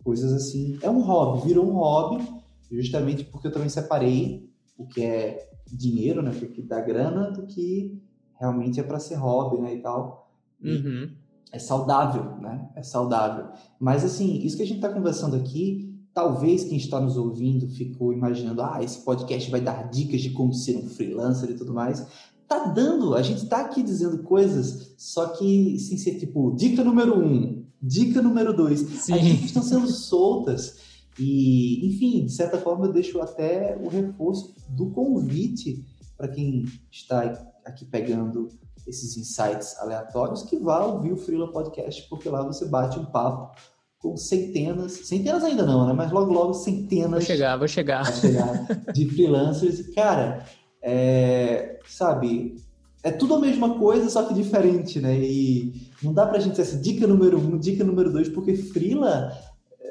[SPEAKER 2] coisas assim. É um hobby, virou um hobby, justamente porque eu também separei o que é dinheiro, né? O que dá grana, do que realmente é para ser hobby, né? E tal.
[SPEAKER 3] Uhum.
[SPEAKER 2] É saudável, né? É saudável. Mas assim, isso que a gente está conversando aqui, talvez quem está nos ouvindo ficou imaginando, ah, esse podcast vai dar dicas de como ser um freelancer e tudo mais. Tá dando, a gente tá aqui dizendo coisas, só que sem ser tipo, dica número um, dica número dois.
[SPEAKER 3] Sim.
[SPEAKER 2] As dicas estão sendo soltas. E, enfim, de certa forma, eu deixo até o reforço do convite para quem está aqui pegando esses insights aleatórios que vá ouvir o Freela Podcast, porque lá você bate um papo com centenas, centenas ainda não, né? Mas logo, logo
[SPEAKER 3] Vou
[SPEAKER 2] centenas
[SPEAKER 3] chegar, vou chegar.
[SPEAKER 2] chegar de freelancers. E, cara, é, sabe, é tudo a mesma coisa, só que diferente, né? E não dá pra gente dizer assim, dica número um, dica número dois, porque freela,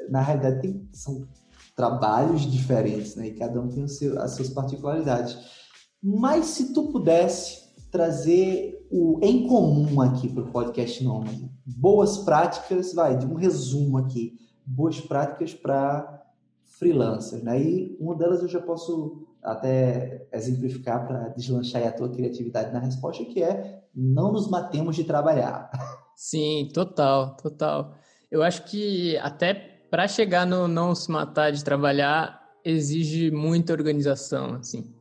[SPEAKER 2] na realidade, tem, são trabalhos diferentes, né? E cada um tem o seu- as suas particularidades. Mas se tu pudesse trazer o em comum aqui para o podcast Nômade, boas práticas, vai, de um resumo aqui, boas práticas para freelancers, né? E uma delas eu já posso até exemplificar para deslanchar a tua criatividade na resposta, que é não nos matemos de trabalhar.
[SPEAKER 3] Sim, total, total. Eu acho que até para chegar no não se matar de trabalhar exige muita organização, assim.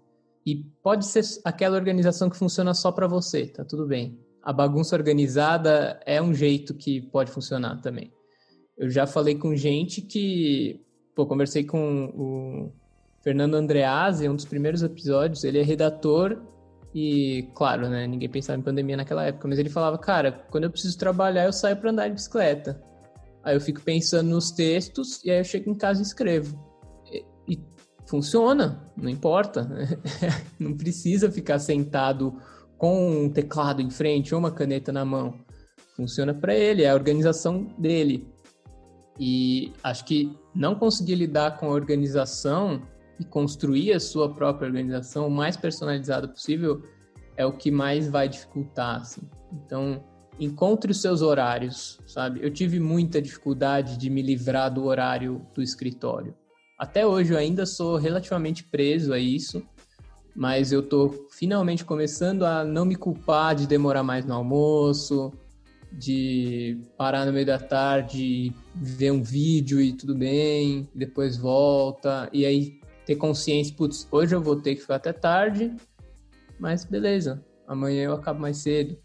[SPEAKER 3] E pode ser aquela organização que funciona só para você, tá tudo bem. A bagunça organizada é um jeito que pode funcionar também. Eu já falei com gente que, pô, conversei com o Fernando Andreazzi, um dos primeiros episódios, ele é redator e, claro, né, ninguém pensava em pandemia naquela época, mas ele falava, cara, quando eu preciso trabalhar, eu saio para andar de bicicleta. Aí eu fico pensando nos textos e aí eu chego em casa e escrevo. Funciona, não importa. não precisa ficar sentado com um teclado em frente ou uma caneta na mão. Funciona para ele, é a organização dele. E acho que não conseguir lidar com a organização e construir a sua própria organização o mais personalizada possível é o que mais vai dificultar, assim. Então, encontre os seus horários, sabe? Eu tive muita dificuldade de me livrar do horário do escritório. Até hoje eu ainda sou relativamente preso a isso, mas eu tô finalmente começando a não me culpar de demorar mais no almoço, de parar no meio da tarde, ver um vídeo e tudo bem, depois volta, e aí ter consciência, putz, hoje eu vou ter que ficar até tarde, mas beleza, amanhã eu acabo mais cedo.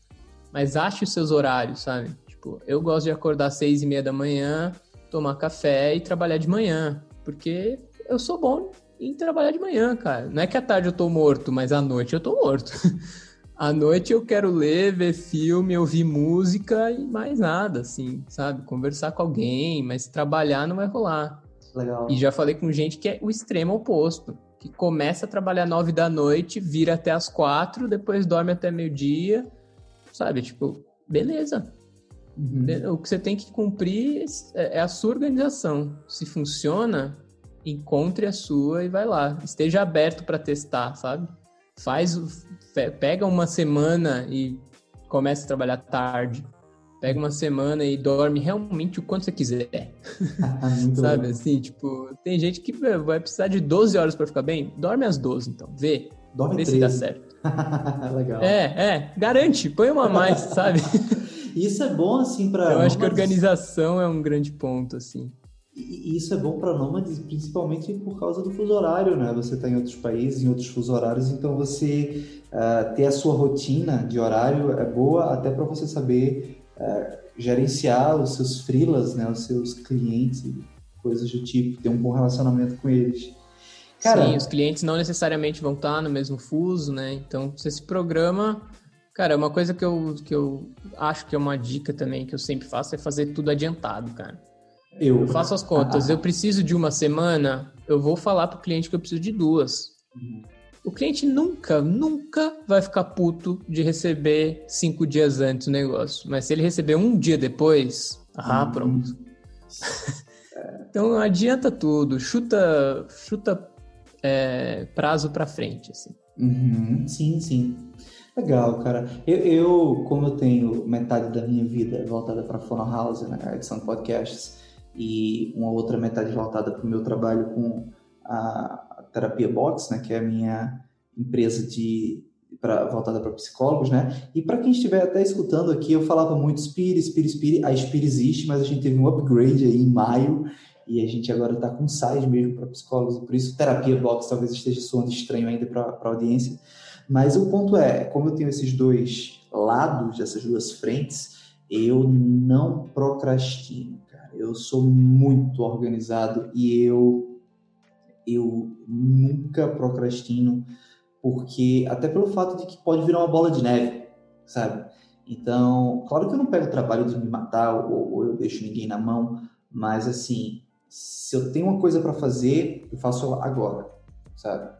[SPEAKER 3] Mas ache os seus horários, sabe? Tipo, eu gosto de acordar às seis e meia da manhã, tomar café e trabalhar de manhã, porque eu sou bom em trabalhar de manhã, cara. Não é que à tarde eu tô morto, mas à noite eu tô morto. à noite eu quero ler, ver filme, ouvir música e mais nada, assim, sabe? Conversar com alguém, mas trabalhar não vai rolar.
[SPEAKER 2] Legal.
[SPEAKER 3] E já falei com gente que é o extremo oposto, que começa a trabalhar nove da noite, vira até as quatro, depois dorme até meio-dia, sabe? Tipo, beleza.
[SPEAKER 2] Uhum.
[SPEAKER 3] O que você tem que cumprir é é a sua organização. Se funciona, encontre a sua e vai lá. Esteja aberto para testar, sabe? Faz, pega uma semana e começa a trabalhar tarde. Pega uma semana e dorme realmente o quanto você quiser. Sabe
[SPEAKER 2] bom.
[SPEAKER 3] assim, tipo, tem gente que vai precisar de 12 horas para ficar bem. Dorme às 12, então. Vê.
[SPEAKER 2] Dorme
[SPEAKER 3] Vê
[SPEAKER 2] 13.
[SPEAKER 3] se dá certo.
[SPEAKER 2] Legal.
[SPEAKER 3] É, é, garante, põe uma a mais, sabe?
[SPEAKER 2] Isso é bom, assim, para.
[SPEAKER 3] Eu acho que a organização é um grande ponto, assim.
[SPEAKER 2] E isso é bom para nômades, principalmente por causa do fuso horário, né? Você está em outros países, em outros fuso horários, então você uh, ter a sua rotina de horário é boa até para você saber uh, gerenciar os seus freelas, né? Os seus clientes, coisas do tipo, ter um bom relacionamento com eles.
[SPEAKER 3] Cara, Sim, os clientes não necessariamente vão estar no mesmo fuso, né? Então você se programa. Cara, uma coisa que eu, que eu acho que é uma dica também que eu sempre faço é fazer tudo adiantado, cara.
[SPEAKER 2] Eu,
[SPEAKER 3] eu faço as contas. eu preciso de uma semana, eu vou falar para o cliente que eu preciso de duas. Uhum. O cliente nunca, nunca vai ficar puto de receber cinco dias antes o negócio. Mas se ele receber um dia depois, ah, uhum. pronto. então adianta tudo, chuta, chuta é, prazo para frente, assim.
[SPEAKER 2] Uhum. Sim, sim. Legal, cara. Eu, eu, como eu tenho metade da minha vida voltada para Fono House, né, edição de podcasts, e uma outra metade voltada para o meu trabalho com a Terapia Box, né, que é a minha empresa de pra, voltada para psicólogos, né? E para quem estiver até escutando aqui, eu falava muito Spire, Spire, Spire. A Spire existe, mas a gente teve um upgrade aí em maio e a gente agora está com um site mesmo para psicólogos por isso Terapia Box talvez esteja soando estranho ainda para a audiência. Mas o ponto é, como eu tenho esses dois lados, essas duas frentes, eu não procrastino eu sou muito organizado e eu eu nunca procrastino porque até pelo fato de que pode virar uma bola de neve, sabe? Então, claro que eu não pego o trabalho de me matar ou, ou eu deixo ninguém na mão, mas assim, se eu tenho uma coisa para fazer, eu faço agora, sabe?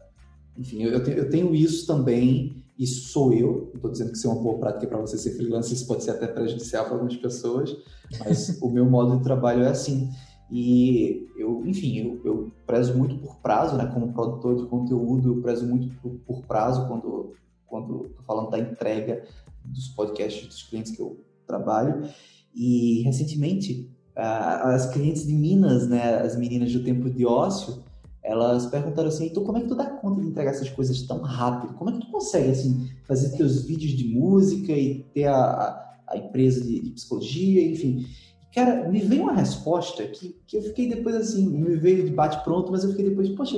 [SPEAKER 2] Enfim, eu, eu, tenho, isso também isso sou eu, não estou dizendo que isso é uma boa prática para você ser freelancer, isso pode ser até prejudicial para algumas pessoas, mas o meu modo de trabalho é assim. E eu, enfim, eu, eu, prezo muito por prazo, né? Como produtor de conteúdo, eu prezo muito por, por prazo quando quando estou falando da entrega dos podcasts dos clientes que eu trabalho. E recentemente, as clientes de Minas, né, as meninas do tempo de ócio, elas perguntaram assim, então como é que tu dá conta de entregar essas coisas tão rápido? Como é que tu consegue, assim, fazer teus vídeos de música e ter a, a, empresa de, de, psicologia, enfim. Cara, me veio uma resposta que, que eu fiquei depois assim, me veio de bate pronto, mas eu fiquei depois, poxa,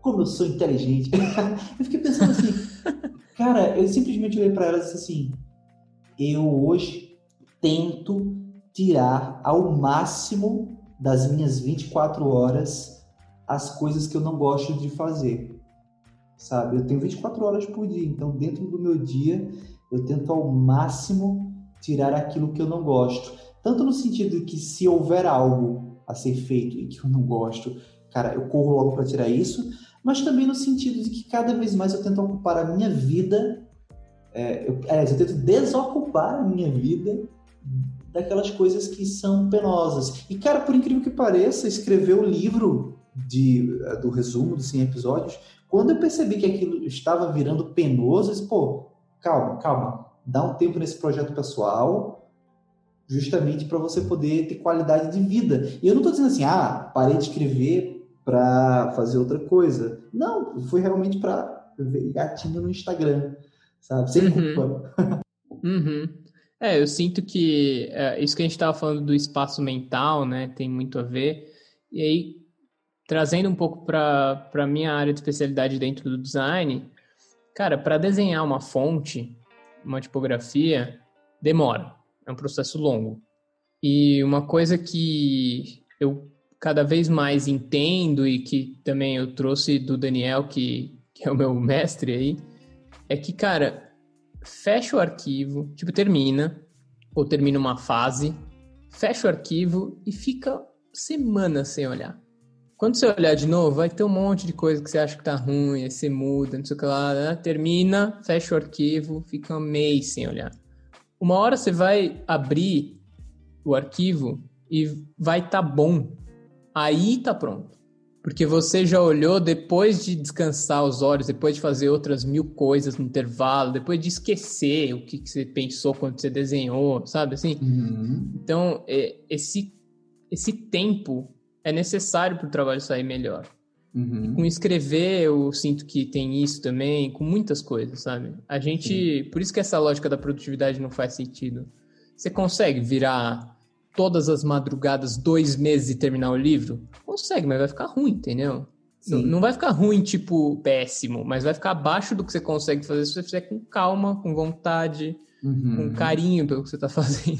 [SPEAKER 2] como eu sou inteligente. eu fiquei pensando assim, cara, eu simplesmente olhei para ela e disse assim, eu hoje tento tirar ao máximo das minhas 24 horas as coisas que eu não gosto de fazer, sabe? Eu tenho 24 horas por dia, então dentro do meu dia eu tento ao máximo tirar aquilo que eu não gosto. Tanto no sentido de que se houver algo a ser feito e que eu não gosto, cara, eu corro logo para tirar isso, mas também no sentido de que cada vez mais eu tento ocupar a minha vida, é, eu, é, eu tento desocupar a minha vida daquelas coisas que são penosas. E, cara, por incrível que pareça, escrever o livro de, eh, do resumo dos 100 episódios, quando eu percebi que aquilo estava virando penoso, eu disse, pô, calma, calma, dá um tempo nesse projeto pessoal, justamente para você poder ter qualidade de vida. E eu não estou dizendo assim, ah, parei de escrever para fazer outra coisa. Não, foi realmente para ver gatinho no Instagram, sabe? Sem uhum. culpa.
[SPEAKER 3] uhum. É, eu sinto que é, isso que a gente estava falando do espaço mental, né, tem muito a ver. E aí, trazendo um pouco para a minha área de especialidade dentro do design, cara, para desenhar uma fonte, uma tipografia, demora. É um processo longo. E uma coisa que eu cada vez mais entendo e que também eu trouxe do Daniel, que, que é o meu mestre aí, é que, cara, fecha o arquivo, tipo, termina, ou termina uma fase, fecha o arquivo e fica semanas sem olhar. Quando você olhar de novo, vai ter um monte de coisa que você acha que tá ruim, aí você muda, não sei o que lá, né? termina, fecha o arquivo, fica um mês sem olhar. Uma hora você vai abrir o arquivo e vai estar tá bom. Aí tá pronto. Porque você já olhou depois de descansar os olhos, depois de fazer outras mil coisas no intervalo, depois de esquecer o que, que você pensou quando você desenhou, sabe assim?
[SPEAKER 2] Uhum.
[SPEAKER 3] Então, é, esse, esse tempo é necessário para o trabalho sair melhor.
[SPEAKER 2] Uhum.
[SPEAKER 3] Com escrever, eu sinto que tem isso também, com muitas coisas, sabe? A gente. Por isso que essa lógica da produtividade não faz sentido. Você consegue virar todas as madrugadas dois meses e terminar o livro? Consegue, mas vai ficar ruim, entendeu? Não,
[SPEAKER 2] Sim.
[SPEAKER 3] não vai ficar ruim, tipo, péssimo, mas vai ficar abaixo do que você consegue fazer se você fizer com calma, com vontade,
[SPEAKER 2] Uhum.
[SPEAKER 3] com carinho pelo que você tá fazendo.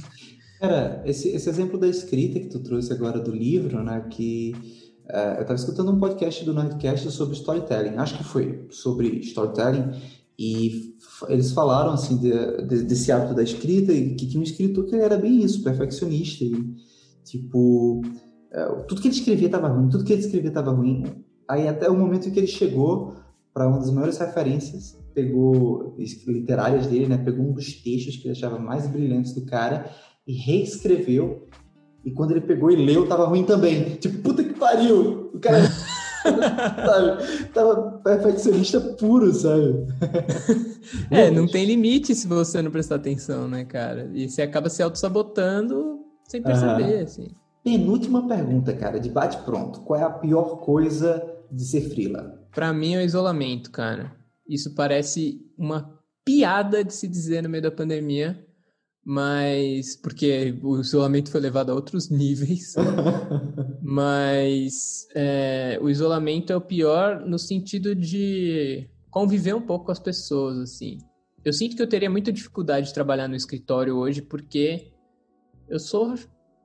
[SPEAKER 2] Cara, esse, esse exemplo da escrita que tu trouxe agora do livro, né? Que eh, eu estava escutando um podcast do Nerdcast sobre storytelling, acho que foi sobre storytelling, e eles falaram assim de- de- desse hábito da escrita e que tinha um escritor que era bem isso, perfeccionista, e tipo eh, tudo que ele escrevia estava ruim, tudo que ele escrevia estava ruim. Aí até o momento em que ele chegou para uma das maiores referências, pegou literárias dele, né? Pegou um dos textos que ele achava mais brilhantes do cara e reescreveu. E quando ele pegou e leu, tava ruim também. Tipo, puta que pariu! O cara, sabe? Tava perfeccionista puro, sabe?
[SPEAKER 3] É, não tem limite se você não prestar atenção, né, cara? E você acaba se auto-sabotando sem perceber, assim.
[SPEAKER 2] Penúltima pergunta, cara, de bate pronto. Qual é a pior coisa de ser frila?
[SPEAKER 3] Pra mim é o isolamento, cara. Isso parece uma piada de se dizer no meio da pandemia, mas porque o isolamento foi levado a outros níveis. mas é, o isolamento é o pior no sentido de conviver um pouco com as pessoas, assim. Eu sinto que eu teria muita dificuldade de trabalhar no escritório hoje porque eu sou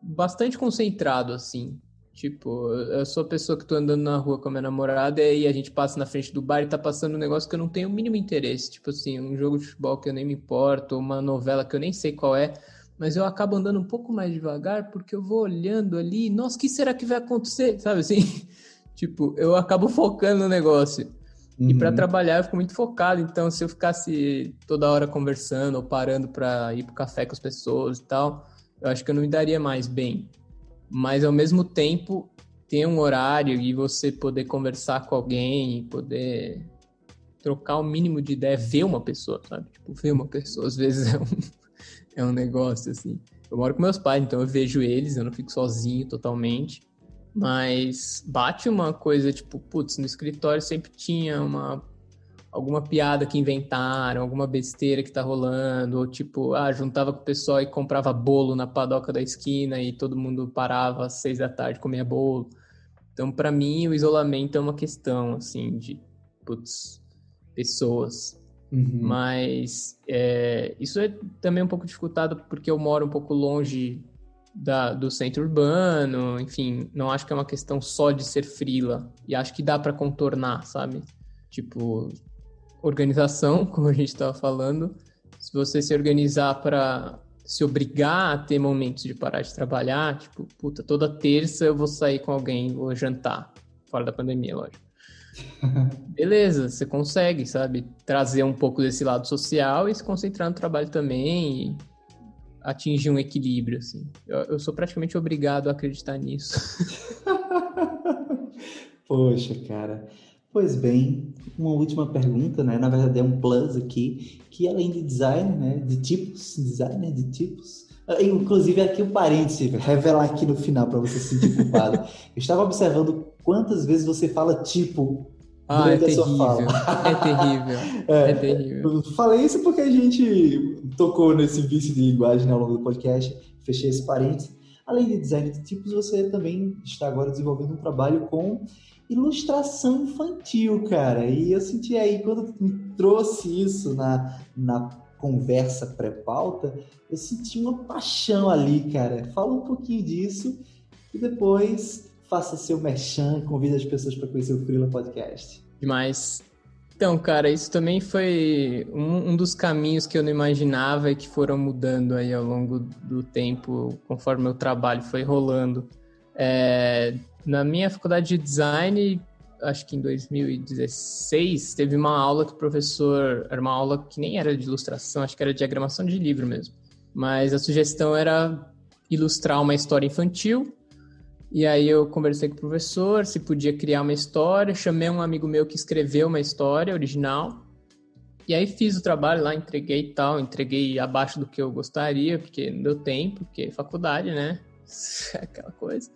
[SPEAKER 3] bastante concentrado, assim. Tipo, eu sou a pessoa que tô andando na rua com a minha namorada e a gente passa na frente do bar e tá passando um negócio que eu não tenho o mínimo interesse. Tipo assim, um jogo de futebol que eu nem me importo, uma novela que eu nem sei qual é. Mas eu acabo andando um pouco mais devagar porque eu vou olhando ali, nossa, o que será que vai acontecer? Sabe assim? tipo, eu acabo focando no negócio. E para
[SPEAKER 2] Uhum.
[SPEAKER 3] trabalhar eu fico muito focado, então se eu ficasse toda hora conversando ou parando para ir pro café com as pessoas e tal, eu acho que eu não me daria mais bem. Mas ao mesmo tempo, ter um horário e você poder conversar com alguém, poder trocar o mínimo de ideia, ver uma pessoa, sabe? Tipo, ver uma pessoa às vezes é um, é um negócio assim. Eu moro com meus pais, então eu vejo eles, eu não fico sozinho totalmente. Mas bate uma coisa, tipo, putz, no escritório sempre tinha uma alguma piada que inventaram, alguma besteira que tá rolando, ou tipo, ah, juntava com o pessoal e comprava bolo na padoca da esquina e todo mundo parava às seis da tarde comia bolo. Então, para mim, o isolamento é uma questão, assim, de, putz, pessoas.
[SPEAKER 2] Uhum.
[SPEAKER 3] Mas é, isso é também um pouco dificultado porque eu moro um pouco longe da, do centro urbano, enfim, não acho que é uma questão só de ser frila. E acho que dá para contornar, sabe? Tipo, organização, como a gente estava falando. Se você se organizar para se obrigar a ter momentos de parar de trabalhar, tipo, puta, toda terça eu vou sair com alguém, vou jantar, fora da pandemia, lógico. Beleza, você consegue, sabe, trazer um pouco desse lado social e se concentrar no trabalho também e atingir um equilíbrio, assim. Eu, eu sou praticamente obrigado a acreditar nisso.
[SPEAKER 2] Poxa, cara. Pois bem, uma última pergunta, né? Na verdade é um plus aqui, que além de design, né? De tipos, designer de tipos. ah, Inclusive aqui um parêntese, revelar aqui no final para você se sentir culpado. Eu estava observando quantas vezes você fala tipo
[SPEAKER 3] Ah, é terrível.
[SPEAKER 2] fala.
[SPEAKER 3] É terrível. É terrível.
[SPEAKER 2] Eu falei isso porque a gente tocou nesse vício de linguagem né, ao longo do podcast, fechei esse parênteses. Além de design de tipos, você também está agora desenvolvendo um trabalho com ilustração infantil, cara. E eu senti aí, quando me trouxe isso na, na conversa pré-pauta, eu senti uma paixão ali, cara. Fala um pouquinho disso e depois faça seu merchan, convide as pessoas para conhecer o Freela Podcast.
[SPEAKER 3] Demais. Então, cara, isso também foi um, um, dos caminhos que eu não imaginava e que foram mudando aí ao longo do tempo, conforme meu trabalho foi rolando. É, na minha faculdade de design, acho que em 2016, teve uma aula que o professor. Era uma aula que nem era de ilustração, acho que era diagramação de livro mesmo. Mas a sugestão era ilustrar uma história infantil E aí eu conversei com o professor se podia criar uma história, chamei um amigo meu que escreveu uma história original. E aí fiz o trabalho lá, entreguei e tal, entreguei abaixo do que eu gostaria, porque não deu tempo, porque é faculdade, né? Aquela coisa.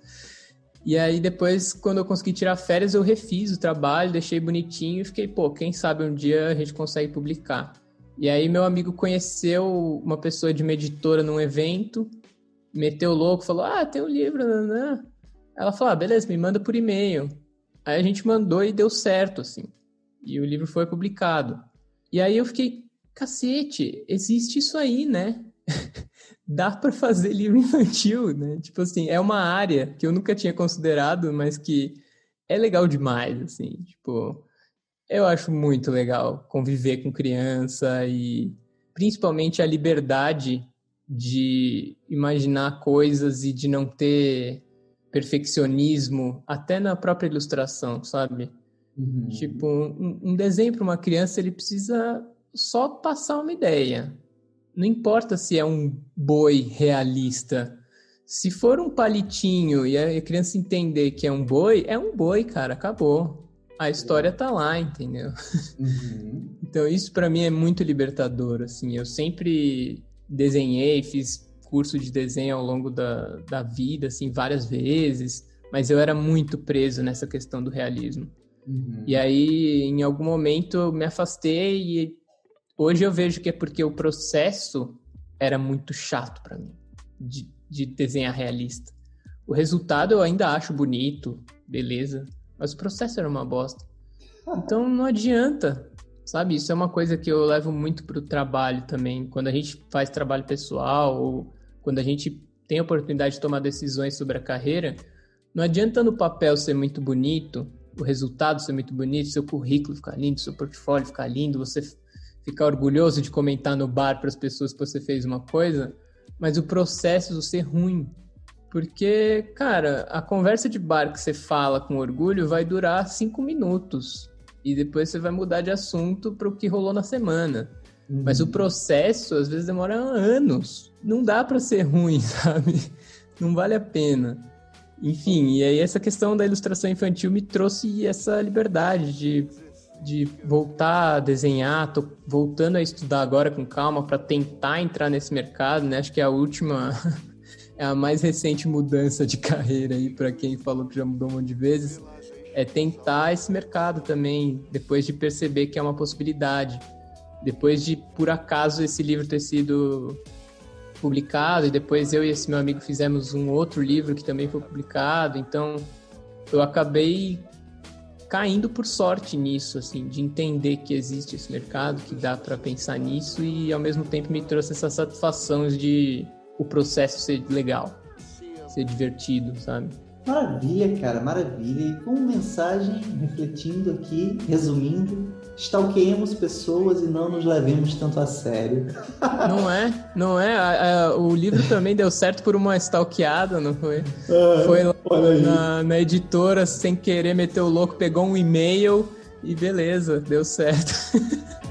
[SPEAKER 3] E aí depois, quando eu consegui tirar férias, eu refiz o trabalho, deixei bonitinho e fiquei, pô, quem sabe um dia a gente consegue publicar. E aí meu amigo conheceu uma pessoa de uma editora num evento, meteu louco, falou, ah, tem um livro, né? Ela falou, ah, beleza, me manda por e-mail. Aí a gente mandou e deu certo, assim. E o livro foi publicado. E aí eu fiquei, cacete, existe isso aí, né? dá para fazer livro infantil, né? Tipo assim, é uma área que eu nunca tinha considerado, mas que é legal demais, assim. Tipo, eu acho muito legal conviver com criança e principalmente a liberdade de imaginar coisas e de não ter perfeccionismo até na própria ilustração, sabe? Uhum. Tipo, um, um desenho para uma criança ele precisa só passar uma ideia, não importa se é um boi realista. Se for um palitinho e a criança entender que é um boi, é um boi, cara, acabou. A história tá lá, entendeu? Uhum. Então isso para mim é muito libertador, assim. Eu sempre desenhei, fiz curso de desenho ao longo da, da vida, assim, várias vezes, mas eu era muito preso nessa questão do realismo. Uhum. E aí, em algum momento, eu me afastei e Hoje eu vejo que é porque o processo era muito chato para mim de, de desenhar realista. O resultado eu ainda acho bonito, beleza, mas o processo era uma bosta. Então não adianta, sabe? Isso é uma coisa que eu levo muito pro trabalho também. Quando a gente faz trabalho pessoal ou quando a gente tem a oportunidade de tomar decisões sobre a carreira, não adianta no papel ser muito bonito, o resultado ser muito bonito, seu currículo ficar lindo, seu portfólio ficar lindo, você ficar orgulhoso de comentar no bar para as pessoas que você fez uma coisa, mas o processo ser ruim. Porque, cara, a conversa de bar que você fala com orgulho vai durar cinco minutos. E depois você vai mudar de assunto para o que rolou na semana. Uhum. Mas o processo, às vezes, demora anos. Não dá para ser ruim, sabe? Não vale a pena. Enfim, e aí essa questão da ilustração infantil me trouxe essa liberdade de de voltar a desenhar, tô voltando a estudar agora com calma para tentar entrar nesse mercado, né? Acho que é a última, é a mais recente mudança de carreira aí para quem falou que já mudou um monte de vezes, é tentar esse mercado também, depois de perceber que é uma possibilidade. Depois de, por acaso, esse livro ter sido publicado, e depois eu e esse meu amigo fizemos um outro livro que também foi publicado, então eu acabei caindo por sorte nisso, assim, de entender que existe esse mercado, que dá para pensar nisso e ao mesmo tempo me trouxe essa satisfação de o processo ser legal, ser divertido, sabe?
[SPEAKER 2] Maravilha, cara, maravilha. E com mensagem refletindo aqui, resumindo, stalkeemos pessoas e não nos levemos tanto a sério.
[SPEAKER 3] Não é? Não é? o livro também deu certo por uma stalkeada, não foi? É, foi lá na, na, editora, sem querer, meteu o louco, pegou um e-mail e beleza, deu certo.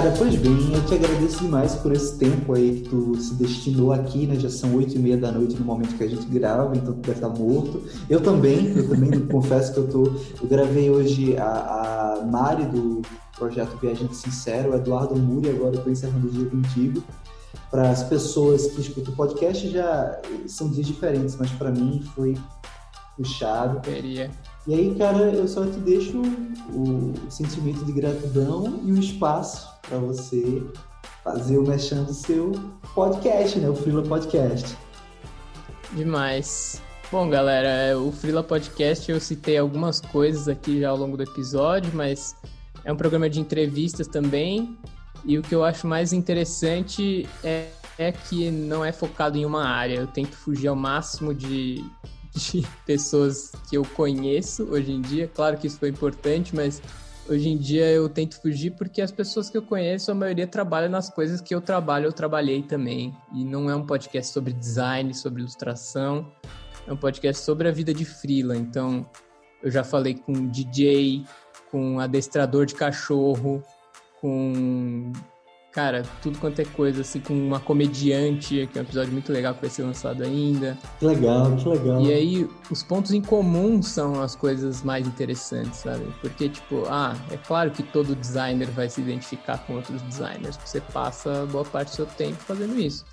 [SPEAKER 2] Cara, pois bem, eu te agradeço demais por esse tempo aí que tu se destinou aqui, né? Já são oito e meia da noite no momento que a gente grava, então tu deve estar morto. Eu também, eu também confesso que eu tô. Eu gravei hoje a, a Mari do projeto Viajante Sincero, o Eduardo Muri, agora eu tô encerrando o dia contigo. Para as pessoas que escutam o podcast já são dias diferentes, mas para mim foi puxado.
[SPEAKER 3] Queria.
[SPEAKER 2] E aí, cara, eu só te deixo o sentimento de gratidão e o espaço para você fazer o mexendo do seu podcast, né? O Frila Podcast.
[SPEAKER 3] Demais. Bom, galera, é, o Frila Podcast eu citei algumas coisas aqui já ao longo do episódio, mas é um programa de entrevistas também. E o que eu acho mais interessante é, é que não é focado em uma área. Eu tento fugir ao máximo de, de pessoas que eu conheço hoje em dia. Claro que isso foi importante, mas hoje em dia eu tento fugir porque as pessoas que eu conheço, a maioria trabalha nas coisas que eu trabalho, eu trabalhei também. E não é um podcast sobre design, sobre ilustração, é um podcast sobre a vida de freela. Então, eu já falei com DJ, com adestrador de cachorro, com cara, tudo quanto é coisa, assim, com uma comediante, que é um episódio muito legal que vai ser lançado ainda.
[SPEAKER 4] Que legal, que legal.
[SPEAKER 3] E aí, os pontos em comum são as coisas mais interessantes, sabe? Porque, tipo, ah, é claro que todo designer vai se identificar com outros designers, você passa boa parte do seu tempo fazendo isso.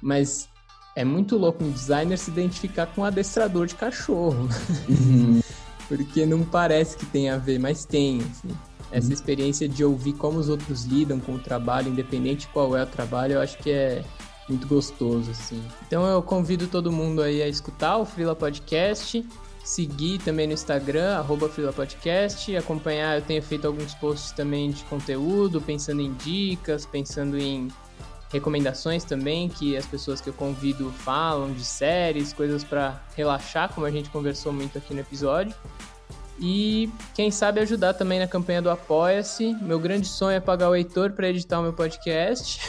[SPEAKER 3] Mas é muito louco um designer se identificar com um adestrador de cachorro. Uhum. Porque não parece que tem a ver, mas tem, assim. Essa experiência de ouvir como os outros lidam com o trabalho, independente qual é o trabalho, eu acho que é muito gostoso, assim. Então eu convido todo mundo aí a escutar o Frila Podcast, seguir também no Instagram, arroba Frila Podcast, acompanhar, eu tenho feito alguns posts também de conteúdo, pensando em dicas, pensando em recomendações também que as pessoas que eu convido falam de séries, coisas para relaxar, como a gente conversou muito aqui no episódio. E quem sabe ajudar também na campanha do Apoia-se. Meu grande sonho é pagar o Heitor para editar o meu podcast.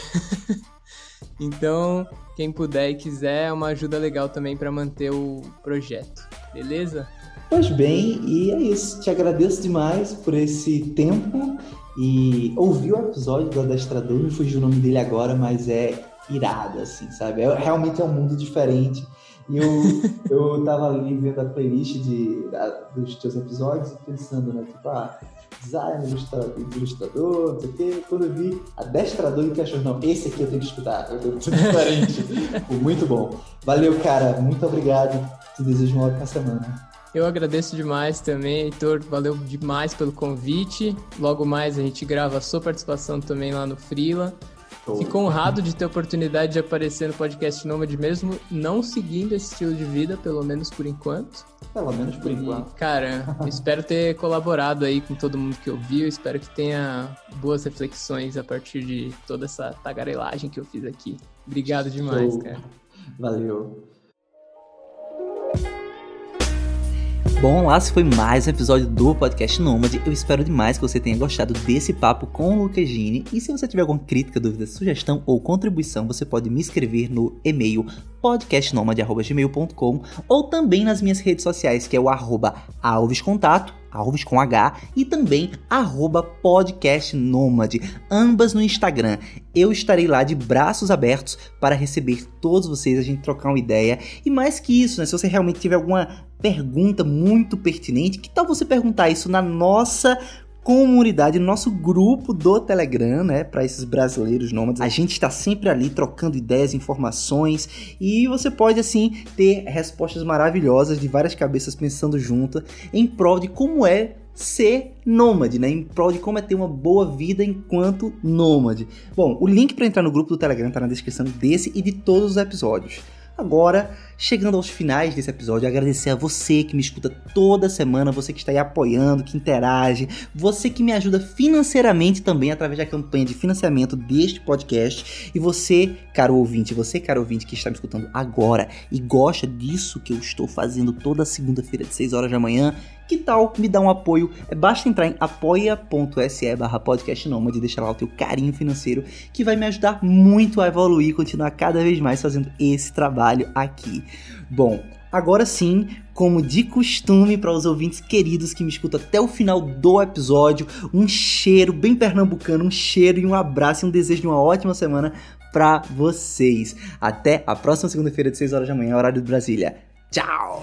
[SPEAKER 3] então, quem puder e quiser, é uma ajuda legal também para manter o projeto. Beleza?
[SPEAKER 4] Pois bem, e é isso. Te agradeço demais por esse tempo e ouvir o episódio do Adestrador. Me fugiu o nome dele agora, mas é irado, assim, sabe? É, realmente é um mundo diferente e eu, eu tava ali vendo a playlist de, da, dos teus episódios e pensando, né? Tipo, ah, design, ilustrador, ilustrador, não sei o quê. Quando eu vi adestrador de cachorro, não, esse aqui eu tenho que escutar, eu tenho que ser diferente. muito bom. Valeu, cara. Muito obrigado. Te desejo uma ótima semana.
[SPEAKER 3] Eu agradeço demais também, Heitor. Valeu demais pelo convite. Logo mais a gente grava a sua participação também lá no Freela. Fico honrado de ter a oportunidade de aparecer no podcast Nômade mesmo, não seguindo esse estilo de vida, pelo menos por enquanto.
[SPEAKER 4] Pelo menos por enquanto.
[SPEAKER 3] cara, espero ter colaborado aí com todo mundo que ouviu, espero que tenha boas reflexões a partir de toda essa tagarelagem que eu fiz aqui. Obrigado demais, Show. cara.
[SPEAKER 4] Valeu.
[SPEAKER 2] Bom, lá se foi mais um episódio do Podcast Nômade. Eu espero demais que você tenha gostado desse papo com o Lucas Gini. E se você tiver alguma crítica, dúvida, sugestão ou contribuição, você pode me escrever no e-mail podcastnomade.gmail.com ou também nas minhas redes sociais, que é o arroba alvescontato, alves com H, e também arroba podcastnomade, ambas no Instagram. Eu estarei lá de braços abertos para receber todos vocês, a gente trocar uma ideia. E mais que isso, né, se você realmente tiver alguma pergunta muito pertinente, que tal você perguntar isso na nossa comunidade, nosso grupo do Telegram, né, para esses brasileiros nômades. A gente está sempre ali trocando ideias, informações e você pode assim ter respostas maravilhosas de várias cabeças pensando junto em prol de como é ser nômade, né? Em prol de como é ter uma boa vida enquanto nômade. Bom, o link para entrar no grupo do Telegram está na descrição desse e de todos os episódios. Agora, chegando aos finais desse episódio, agradecer a você que me escuta toda semana, você que está aí apoiando, que interage, você que me ajuda financeiramente também através da campanha de financiamento deste podcast, e você, caro ouvinte, você, caro ouvinte que está me escutando agora e gosta disso que eu estou fazendo toda segunda-feira de 6 horas da manhã, que tal me dar um apoio? É, basta entrar em apoia.se barra podcastnomad e deixar lá o teu carinho financeiro, que vai me ajudar muito a evoluir e continuar cada vez mais fazendo esse trabalho aqui. Bom, agora sim, como de costume para os ouvintes queridos que me escutam até o final do episódio, um cheiro bem pernambucano, um cheiro e um abraço e um desejo de uma ótima semana para vocês. Até a próxima segunda-feira de 6 horas da manhã, horário de Brasília. Tchau!